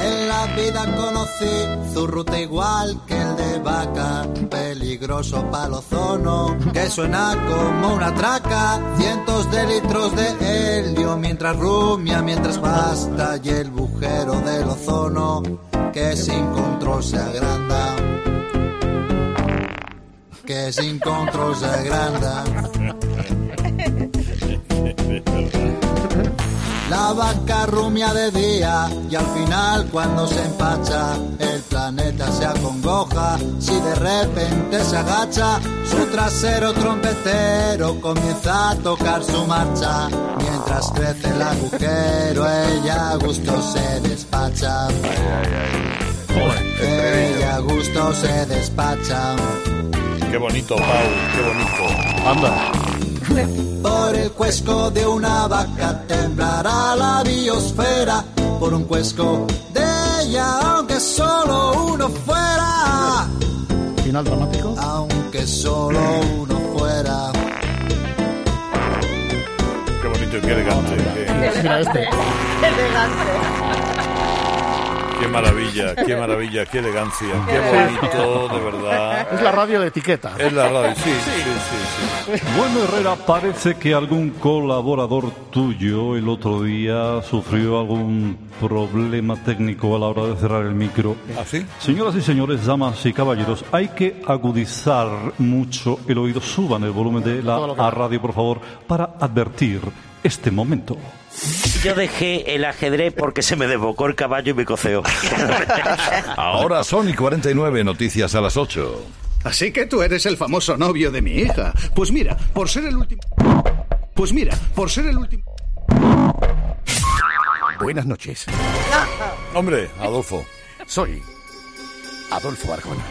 En la vida conocí su ruta igual que el de vaca, peligroso palo ozono, que suena como una traca, cientos de litros de helio mientras rumia, mientras pasta y el bujero del ozono, que sin control se agranda, que sin control se agranda. La vaca rumia de día y al final cuando se empacha el planeta se acongoja. Si de repente se agacha su trasero trompetero comienza a tocar su marcha. Mientras crece el agujero ella a gusto se despacha. Ella a gusto se despacha Qué bonito, Pau, qué bonito. Anda. Por el cuesco de una vaca temblará la biosfera. Por un cuesco de ella, aunque solo uno fuera. Final dramático. Aunque solo uno fuera. Qué bonito y qué elegante. Qué, Mira este. qué maravilla, qué maravilla, qué elegancia, qué bonito, de verdad. Es la radio de etiqueta. Es la radio, sí, sí, sí, sí. Bueno, Herrera, parece que algún colaborador tuyo el otro día sufrió algún problema técnico a la hora de cerrar el micro. ¿Ah, sí? Señoras y señores, damas y caballeros, hay que agudizar mucho el oído. Suban el volumen de la a radio, por favor, para advertir este momento. Yo dejé el ajedrez porque se me desbocó el caballo y me coceó. Ahora son y 49 noticias a las 8. Así que tú eres el famoso novio de mi hija. Pues mira, por ser el último... Pues mira, por ser el último... Buenas noches. Hombre, Adolfo. Soy Adolfo Arjona.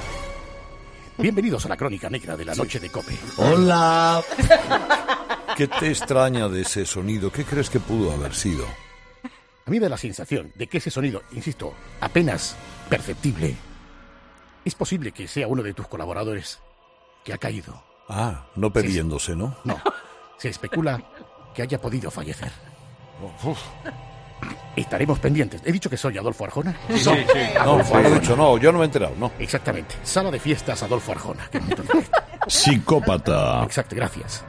Bienvenidos a la crónica negra de la noche de Cope. Hola. ¿Qué te extraña de ese sonido? ¿Qué crees que pudo haber sido? A mí me da la sensación de que ese sonido, insisto, apenas perceptible, es posible que sea uno de tus colaboradores que ha caído. Ah, no perdiéndose, ¿no? No, se especula que haya podido fallecer. Estaremos pendientes. He dicho que soy Adolfo Arjona. Sí, sí. No, Adolfo no lo he Arjona. dicho, no, yo no me he enterado, no. Exactamente. Sala de fiestas Adolfo Arjona. Psicópata. Exacto, gracias.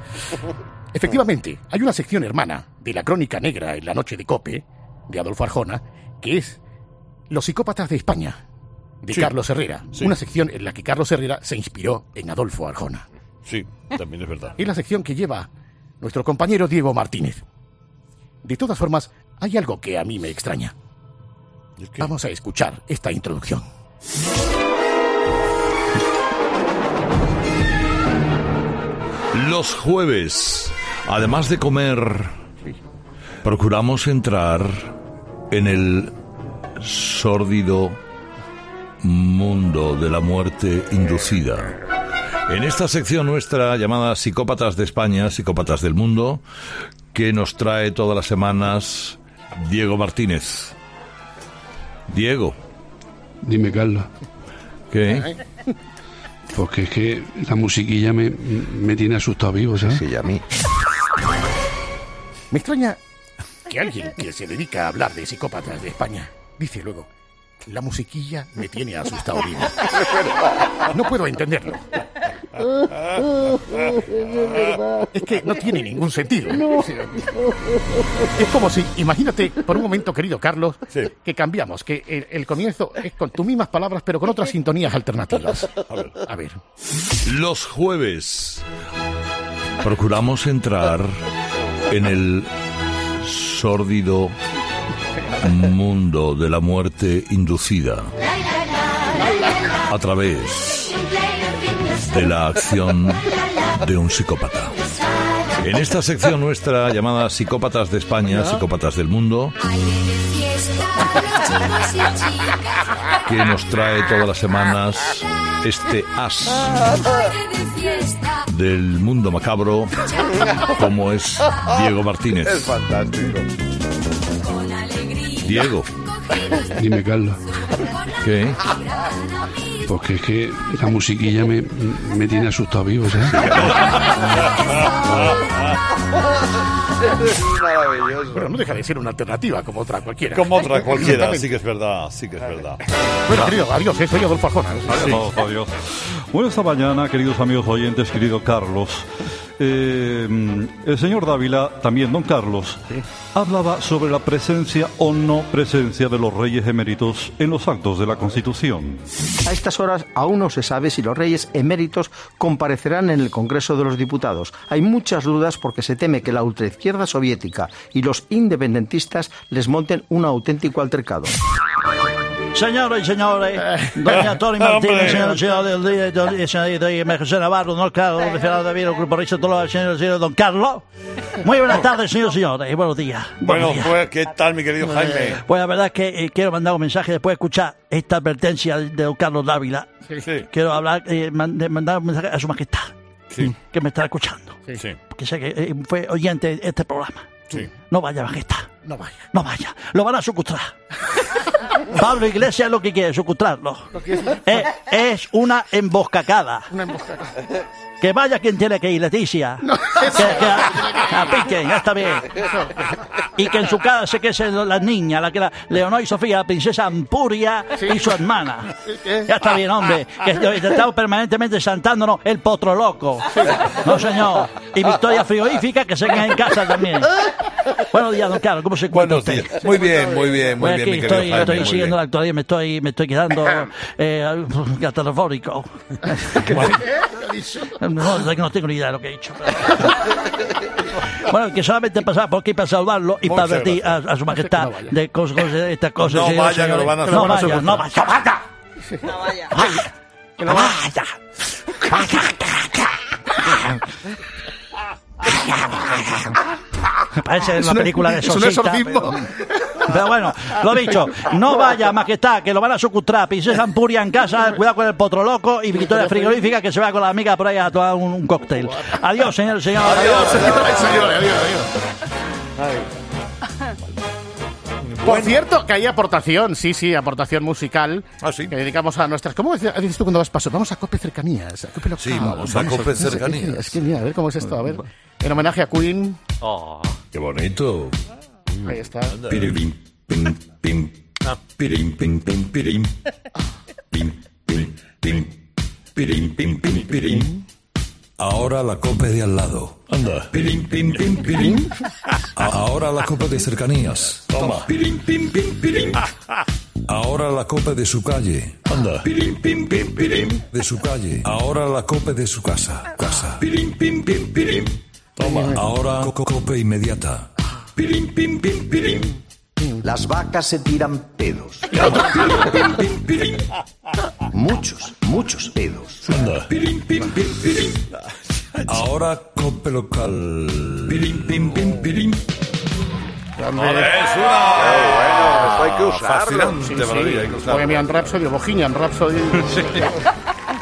Efectivamente, hay una sección hermana de la Crónica Negra en la Noche de Cope, de Adolfo Arjona, que es Los psicópatas de España, de Sí. Carlos Herrera. Sí. Una sección en la que Carlos Herrera se inspiró en Adolfo Arjona. Sí, también es verdad. Es la sección que lleva nuestro compañero Diego Martínez. De todas formas, hay algo que a mí me extraña. Vamos a escuchar esta introducción. Los jueves, además de comer, procuramos entrar en el sórdido mundo de la muerte inducida. En esta sección nuestra llamada Psicópatas de España, Psicópatas del Mundo, que nos trae todas las semanas Diego Martínez. Diego. Dime, Carlos. ¿Qué? Porque es que la musiquilla me, me tiene asustado vivo, ¿sabes? Sí, a mí. Me extraña que alguien que se dedica a hablar de psicópatas de España dice luego, la musiquilla me tiene asustado vivo. No puedo entenderlo. Es que no tiene ningún sentido. Es como si, imagínate, por un momento, querido Carlos, que cambiamos, que el, el comienzo es con tus mismas palabras, pero con otras sintonías alternativas. A ver. A ver. Los jueves procuramos entrar en el sórdido mundo de la muerte inducida a través de la acción de un psicópata. En esta sección nuestra llamada Psicópatas de España, Psicópatas del Mundo, que nos trae todas las semanas este as del mundo macabro, como es Diego Martínez. Es fantástico. Diego, Dime, Carlos. ¿qué? Porque es que la musiquilla me, me tiene asustado vivo, ¿sabes? Es maravilloso. Pero no deja de ser una alternativa como otra cualquiera. Como otra cualquiera, sí que es verdad, sí que es verdad. Bueno, querido, adiós, eh, soy Adolfo Arjona. Adiós, adiós. Bueno, esta mañana, queridos amigos oyentes, querido Carlos, eh, el señor Dávila, también don Carlos, hablaba sobre la presencia o no presencia de los reyes eméritos en los actos de la Constitución. A estas horas aún no se sabe si los reyes eméritos comparecerán en el Congreso de los Diputados. Hay muchas dudas porque se teme que la ultraizquierda soviética y los independentistas les monten un auténtico altercado. Señoras y señores, doña Tony Martínez, señor, señor del día, del- señor de José Navarro, don Carlos, Fernando David, el grupo Richard Tolo, el señor, señor don Carlos. Muy buenas tardes, señor, señores, y buenos días. Bueno, pues, ¿qué tal, mi querido Jaime? Eh, Pues la verdad es que eh, quiero mandar un mensaje después de escuchar esta advertencia de don Carlos Dávila. Quiero hablar, eh, man- de mandar un mensaje a su majestad, que me está escuchando. Sí. Que sé que eh, fue oyente de este programa. Sí. No vaya, majestad. No vaya. No vaya. Lo van a secuestrar. Pablo Iglesias lo que quiere, secuestrarlo. Eh, es una emboscacada. Una emboscada. Que vaya quien tiene que ir, Leticia. que, que a, a piquen, ya está bien. Y que en su casa se queden las niñas, la que la Leonor y Sofía, la princesa Ampuria y su hermana. Ya está bien, hombre. Que estamos permanentemente santándonos el potro loco. No, señor. Y Victoria Frigorífica, que se queden en casa también. Buenos días, don Carlos. ¿Cómo se encuentra Buenos usted? días. Muy bien, muy bien, muy Pues bien, aquí mi querido estoy, Jaime, estoy muy siguiendo bien. la actualidad, me estoy, me estoy quedando eh, catasofórico. No, no, no tengo ni idea de lo que he dicho. Bueno, que solamente pasaba por aquí para saludarlo y para advertir a, a su majestad de cosas, de estas cosas. No vaya, que lo van a No secuestrar. vaya, no vaya, vaya. No vaya. Vaya. Parece una un- película de es un exorcista, exorcismo. Pero, pero bueno, lo dicho, no vaya, majestad, que lo van a secuestrar. Princesa Ampuria en casa, cuidado con el potro loco y Victoria Frigorífica que se va con la amiga por ahí a tomar un, un cóctel. Adiós, señor, señor. Adiós, señores, señores, adiós, adiós. Por cierto, que hay aportación, sí, sí, aportación musical. Que dedicamos a nuestras. ¿Cómo dices tú cuando vas paso? Vamos a Cope Cercanías. A Cope Local. Sí, vamos a Cope Cercanías. Es que mira, a ver cómo es esto. A ver. En homenaje a Queen. Qué bonito. Ahí está. Piririm, pim, pim. Ah, pirim, pim, pim, pirim. Pim, pim, pim. Pirim, pim, pim, pirim. Ahora la cope de al lado. Anda. Pirim, pim, pim, pirim. Ahora la cope de cercanías. Toma. Pirim, pim, pim, pirim. Ahora la cope de su calle. Anda. Pirim, pim, pim, pirim. De su calle. Ahora la cope de su casa. Casa. Pirim, pim, pim, pirim. Toma. Ahora co- cope inmediata. Pirim, pim, pim, pirim. Las vacas se tiran pedos. Pirim, pim, pirim. Muchos, muchos pedos. Pirim, pim, pim, pirim. Ahora cope local. Pirim, pim, pim, pirim. Una... hay que usarlo. Fascinante Sí, maravilla, hay que sí. usarlo. Bohemian Rhapsody o Bohemian Rhapsody.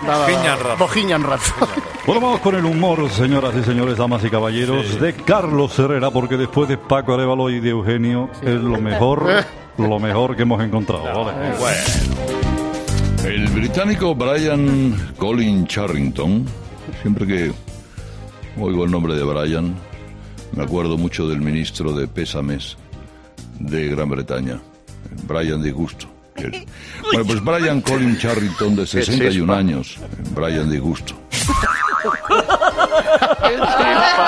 Bohemian Rhapsody. Bohemian Rhapsody. Bueno, vamos con el humor, señoras y señores, damas y caballeros, de Carlos Herrera, porque después de Paco Arevalo y de Eugenio es lo mejor, lo mejor que hemos encontrado. ¿vale? El británico Brian Colin Charrington, siempre que oigo el nombre de Brian, me acuerdo mucho del ministro de Pésames de Gran Bretaña, Brian que es- Bueno, pues Brian Colin Charrington, de 61 años, Brian Jesus Cristo,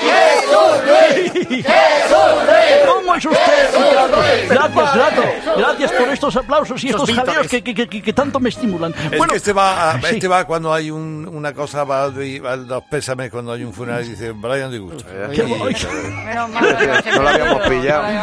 Jesus Cristo, Jesus Cristo. ¿Cómo es usted? Gracias, gracias. Gracias por estos aplausos y estos jaleos que, que- que- que tanto me estimulan. Es que este va, a- sí. este va cuando hay un- una cosa, va, de- a los pésames cuando hay un funeral y dice Brian Disgusto. Qué guay. No lo habíamos pillado. Ay,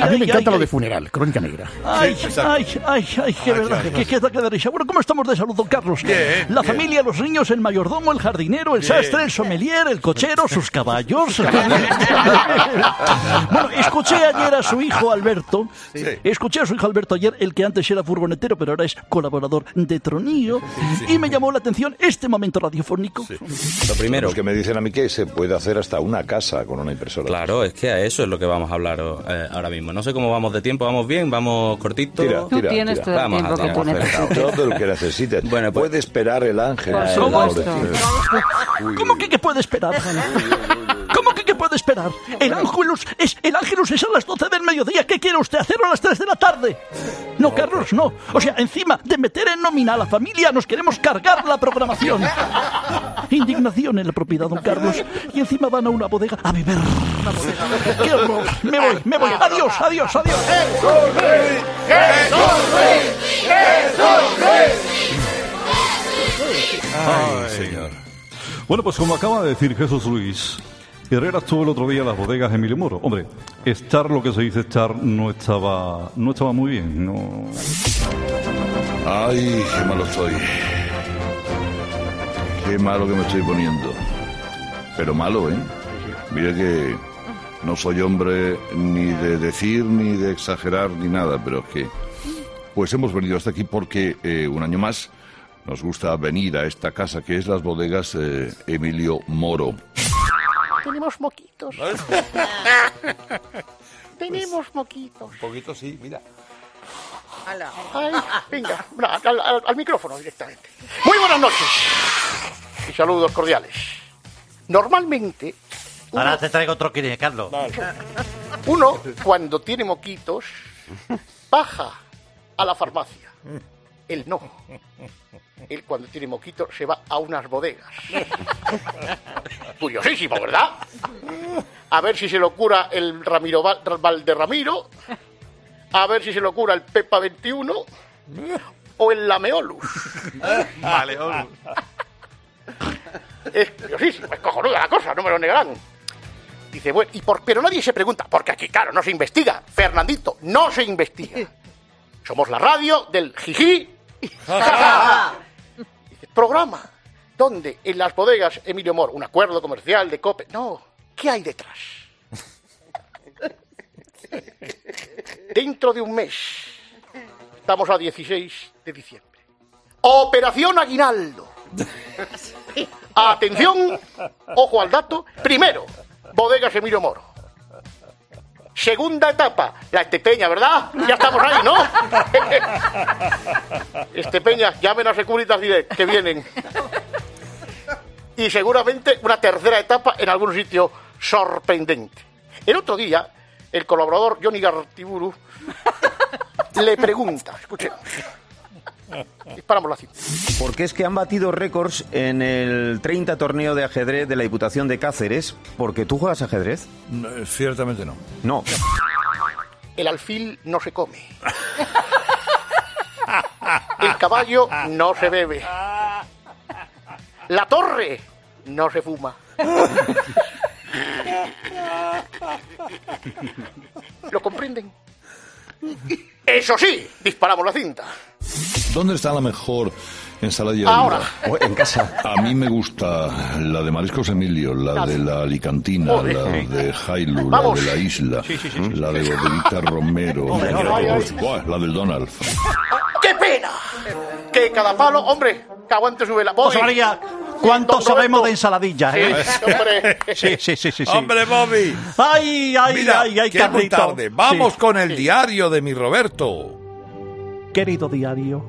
A mí ay, me encanta ay, lo de funeral, crónica negra. Ay, ay, ay, ay, qué Ay, verdad, que queda que de risa. Bueno, ¿cómo estamos de salud, don Carlos? Bien, La bien. familia, los niños, el mayordomo, el jardinero, el Bien. sastre, el sommelier, el cochero, sus caballos. bueno, escuché ayer a su hijo Alberto. Sí. Escuché a su hijo Alberto ayer, el que antes era furgonetero, pero ahora es colaborador de Tronillo. Y me llamó la atención este momento radiofónico. Lo primero, que me dicen a mí que se puede hacer hasta una casa con una impresora. Claro, es que a eso es lo que vamos a hablar eh, ahora mismo. No sé cómo vamos de tiempo, vamos bien, vamos cortito. Tira, Tú tira, tienes tira. todo el Vamos tiempo a que. Todo lo que necesites. Bueno, pues- puede esperar el ángel. Por supuesto. pobrecito. ¿Cómo que qué puede esperar? ¿Cómo que qué puede esperar? El ángelus es el ángelus es a las 12 del mediodía. ¿Qué quiere usted hacerlo a las 3 de la tarde? No, Carlos, no. O sea, encima de meter en nómina a la familia, nos queremos cargar la programación. Indignación en la propiedad, don Carlos. Y encima van a una bodega a beber. ¡Qué horror! Me voy, me voy. Adiós, adiós, adiós. Ay, señor. Bueno, pues como acaba de decir Jesús Luis, Herrera estuvo el otro día en las bodegas de Emilio Moro. Hombre, estar lo que se dice estar no estaba, no estaba muy bien. Ay, qué malo estoy. Qué malo que me estoy poniendo. Pero malo, ¿eh? Mire que no soy hombre ni de decir, ni de exagerar, ni nada, pero es que... Pues hemos venido hasta aquí porque eh, un año más nos gusta venir a esta casa que es las bodegas eh, Emilio Moro. Tenemos moquitos. Tenemos moquitos. Un poquito sí, mira. Ay, venga, al, al- al micrófono directamente. Muy buenas noches y saludos cordiales. Normalmente, uno, Ahora te traigo otro que Carlos. uno, cuando tiene moquitos baja a la farmacia. Él no. Él cuando tiene moquitos se va a unas bodegas. Curiosísimo, ¿verdad? A ver si se lo cura el Ramiro Val- Valderramiro. A ver si se lo cura el Pepa 21 o el Lameolus. Vale, Es curiosísimo, es cojonuda la cosa, no me lo negarán. Dice, bueno, y por, pero nadie se pregunta, porque aquí, claro, no se investiga. Fernandito, no se investiga. Somos la radio del jiji. Programa, donde en las bodegas Emilio Mor, un acuerdo comercial de COPE. No, ¿qué hay detrás? Dentro de un mes, estamos a 16 de diciembre. Operación Aguinaldo. Atención, ojo al dato. Primero, bodegas Emilio Moro. Segunda etapa, la Estepeña, ¿verdad? Ya estamos ahí, ¿no? Estepeña, llamen a Securitas Direct, que vienen. Y seguramente una tercera etapa en algún sitio sorprendente. El otro día, el colaborador Johnny Gartiburu le pregunta, escuchemos, Disparamos la cinta. Porque es que han batido récords en el 30 torneo de ajedrez de la Diputación de Cáceres. Porque tú juegas ajedrez. No, eh, ciertamente no. No. El alfil no se come. El caballo no se bebe. La torre no se fuma. ¿Lo comprenden? Eso sí, disparamos la cinta. ¿Dónde está la mejor ensaladilla? Ahora. En casa. A mí me gusta la de Mariscos Emilio, la de la Alicantina, la de Jailu, la de la Isla, Sí, sí, sí, sí. la de Bodeguita Romero. Buah, la del Donald. ¡Qué pena! Que cada palo, hombre, que aguante su vela. Voy. José María, ¿cuánto sabemos de ensaladillas? Sí, eh? hombre. sí, sí, sí, sí, sí. Hombre, Bobby. Ay, ay, Mira, ay, ay, Carlito. tarde. Vamos Sí. con el diario de mi Roberto. Querido diario,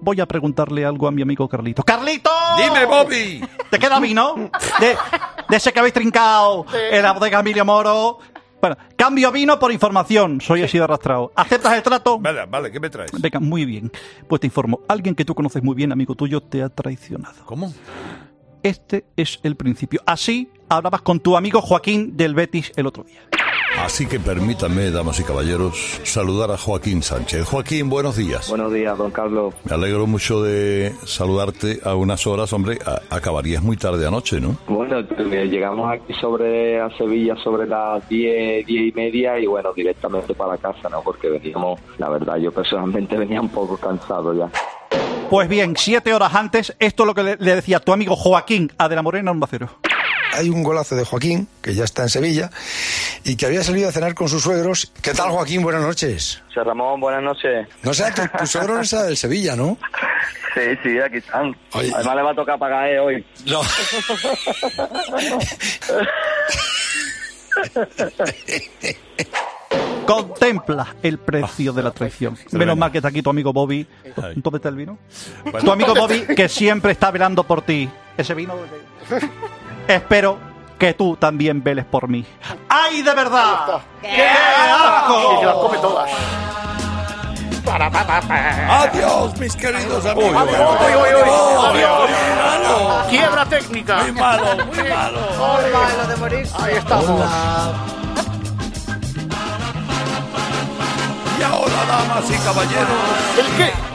voy a preguntarle algo a mi amigo Carlito. ¡Carlito! Dime, Bobby. ¿Te queda vino? De, de ese que habéis trincado en la bodega Emilio Moro. Bueno, cambio vino por información. Soy así de arrastrado. ¿Aceptas el trato? Vale, vale, ¿qué me traes? Venga, muy bien. Pues te informo. Alguien que tú conoces muy bien, amigo tuyo, te ha traicionado. ¿Cómo? Este es el principio. Así hablabas con tu amigo Joaquín del Betis el otro día. Así que permítanme, damas y caballeros, saludar a Joaquín Sánchez. Joaquín, buenos días. Buenos días, don Carlos. Me alegro mucho de saludarte a unas horas, hombre. a- acabarías muy tarde anoche, ¿no? Bueno, eh, llegamos aquí sobre a Sevilla sobre las 10, 10 y media y bueno, directamente para casa, ¿no? Porque veníamos, la verdad, yo personalmente venía un poco cansado ya. Pues bien, siete horas antes, esto es lo que le, le decía tu amigo Joaquín a De la Morena un Cero. Hay un golazo de Joaquín, que ya está en Sevilla, y que había salido a cenar con sus suegros. ¿Qué tal, Joaquín? Buenas noches. José Ramón, buenas noches. No sé, tu, tu suegro no era del Sevilla, ¿no? Sí, sí, aquí están. Oye, Además le va a tocar pagar eh, hoy. No. Contempla el precio de la traición. Menos mal que está aquí tu amigo Bobby. ¿Dónde está el vino? Bueno. Tu amigo Bobby, que siempre está velando por ti. Ese vino. Espero que tú también veles por mí. ¡Ay, de verdad! ¡Qué asco! Y se las come todas. Adiós, mis queridos amigos. Adiós, uy, uy, uy. Adiós. muy malo. Quiebra técnica. Muy malo, muy malo. Ole. de morirse. Ahí estamos. Y ahora, damas y caballeros, ¿El qué?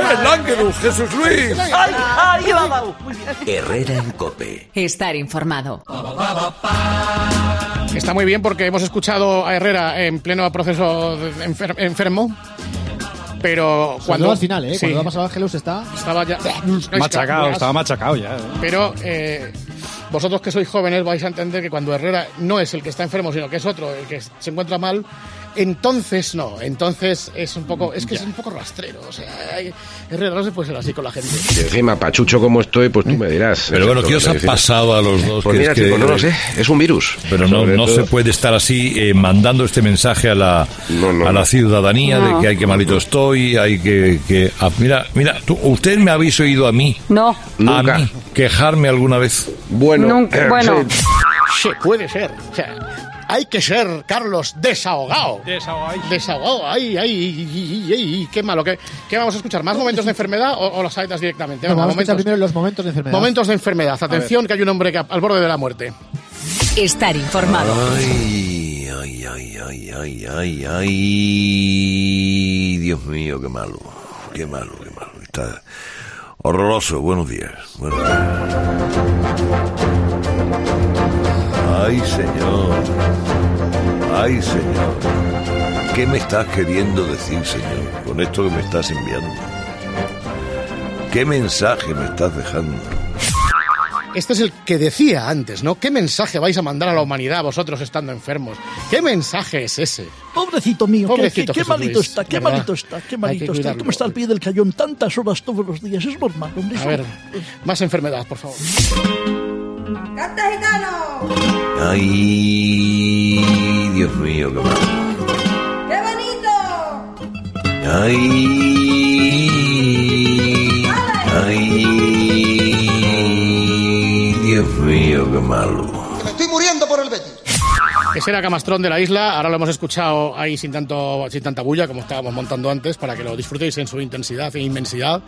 El Ángelus Jesús Luis. ¡Ay, ay, dado! Herrera en Cope. Estar informado. Está muy bien porque hemos escuchado a Herrera en pleno proceso enfer- enfermo. Pero Cuando cuando al final, ¿eh? Sí, Cuando ha pasado Ángelus está... estaba ya Machacado, estaba machacado ya. ¿eh? Pero eh, vosotros que sois jóvenes vais a entender que cuando Herrera no es el que está enfermo, sino que es otro el que se encuentra mal, entonces no, entonces es un poco, es que es un poco rastrero. O sea, Herrera no se puede ser así con la gente. Y encima, pachucho como estoy, pues tú me dirás. Pero bueno, ¿qué os ha pasado a los dos? Pues Que mira, es que- chico, no lo sé, es un virus. Pero no, no todo- se puede estar así eh, mandando este mensaje a la, a la ciudadanía No. de que hay que malito estoy, hay que... que ah, mira, mira, tú, usted me habéis oído a mí, No. a mí, quejarme alguna vez. Bueno, Nunca- bueno. Se puede ser. O sea, hay que ser, Carlos, desahogado. Desahogado. Ay, ay, ay, ay, ay, qué malo. ¿Qué, qué vamos a escuchar? ¿Más momentos de enfermedad o, o las saitas directamente? No, Venga, vamos a escuchar primero los momentos de enfermedad. momentos de enfermedad. Atención, que hay un hombre que, al borde de la muerte. Estar informado. Ay, ay, ay, ay, ay, ay, ay. Dios mío, qué malo. Qué malo, qué malo. Está horroroso. Buenos días. Buenos días. Ay, señor. Ay, señor. ¿Qué me estás queriendo decir, señor, con esto que me estás enviando? ¿Qué mensaje me estás dejando? Este es el que decía antes, ¿no? ¿Qué mensaje vais a mandar a la humanidad vosotros estando enfermos? ¿Qué mensaje es ese? Pobrecito mío, qué- Pobrecito qué, qué Jesús malito Luis, está, qué ¿verdad? malito está, qué malito está. ¿Cómo está al pie del cañón tantas horas todos los días? Es normal, hombre. A ver, más enfermedad, por favor. ¡Canta gitano! Ay, Dios mío, qué malo. ¡Qué bonito! Ay, ay, Dios mío, qué malo. Me estoy muriendo por el Betis. Ese era Camastrón de la isla, ahora lo hemos escuchado ahí sin, tanto, sin tanta bulla como estábamos montando antes para que lo disfrutéis en su intensidad e inmensidad.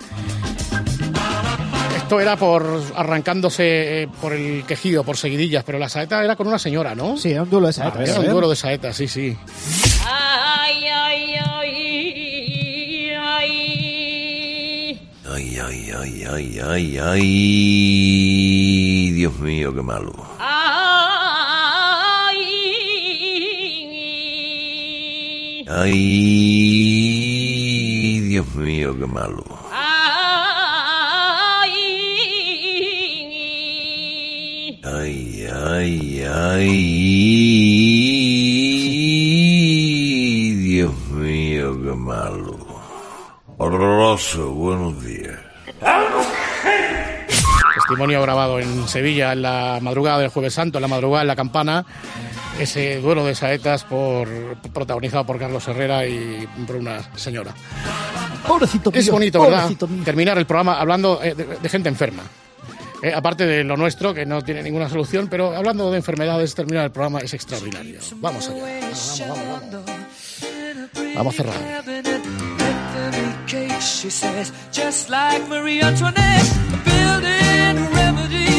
Esto era por arrancándose eh, por el quejido, por seguidillas, pero la saeta era con una señora, ¿no? Sí, era un duelo de saetas. Era un duelo de saetas, sí, sí. Ay, ay, ay, ay. Ay, ay, ay, ay, ay, ay. Dios mío, qué malo. Ay, Ay, Dios mío, qué malo. Ay, ay, ay. Dios mío, qué malo. Horroroso, buenos días. Testimonio grabado en Sevilla en la madrugada del Jueves Santo, en la madrugada en la campana. Ese duelo de saetas por, protagonizado por Carlos Herrera y por una señora. Pobrecito Es mío, bonito, ¿verdad? mío. Terminar el programa hablando eh, de, de gente enferma. Eh, aparte de lo nuestro, que no tiene ninguna solución, pero hablando de enfermedades, terminar el programa es extraordinario. Vamos allá. Vamos, vamos, vamos. Vamos a cerrar.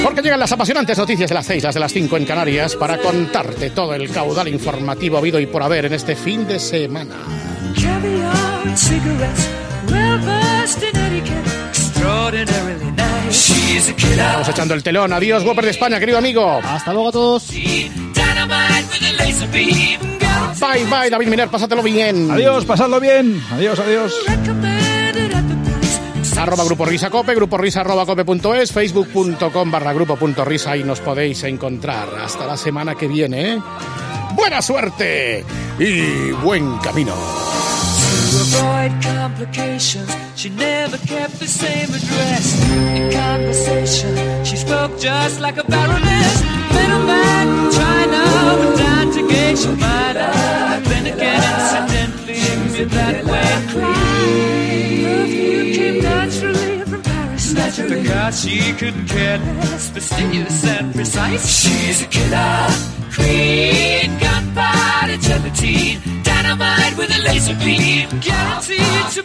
Porque llegan las apasionantes noticias de las 6, las de las 5 en Canarias, para contarte todo el caudal informativo habido y por haber en este fin de semana. Vamos echando el telón. Adiós, Whopper de España, querido amigo. Hasta luego a todos. Bye, bye, David Miner, pásatelo bien. Adiós, pasadlo bien. Adiós, adiós. Arroba Grupo Risa Cope, Grupo Risa arroba cope.es, facebook.com barra grupo punto risa, ahí nos podéis encontrar. Hasta la semana que viene. ¿eh? Buena suerte y buen camino. Avoid complications, she never kept the same address. In conversation, she spoke just like a baroness. Middleman from China, but down to Geisha Minor. Then again, incidentally, me that way. Perfume came from Paris. Not because she couldn't care less, fastidious and precise. She's a killer queen, gunpowder gelatine, dynamite with a laser beam, guaranteed to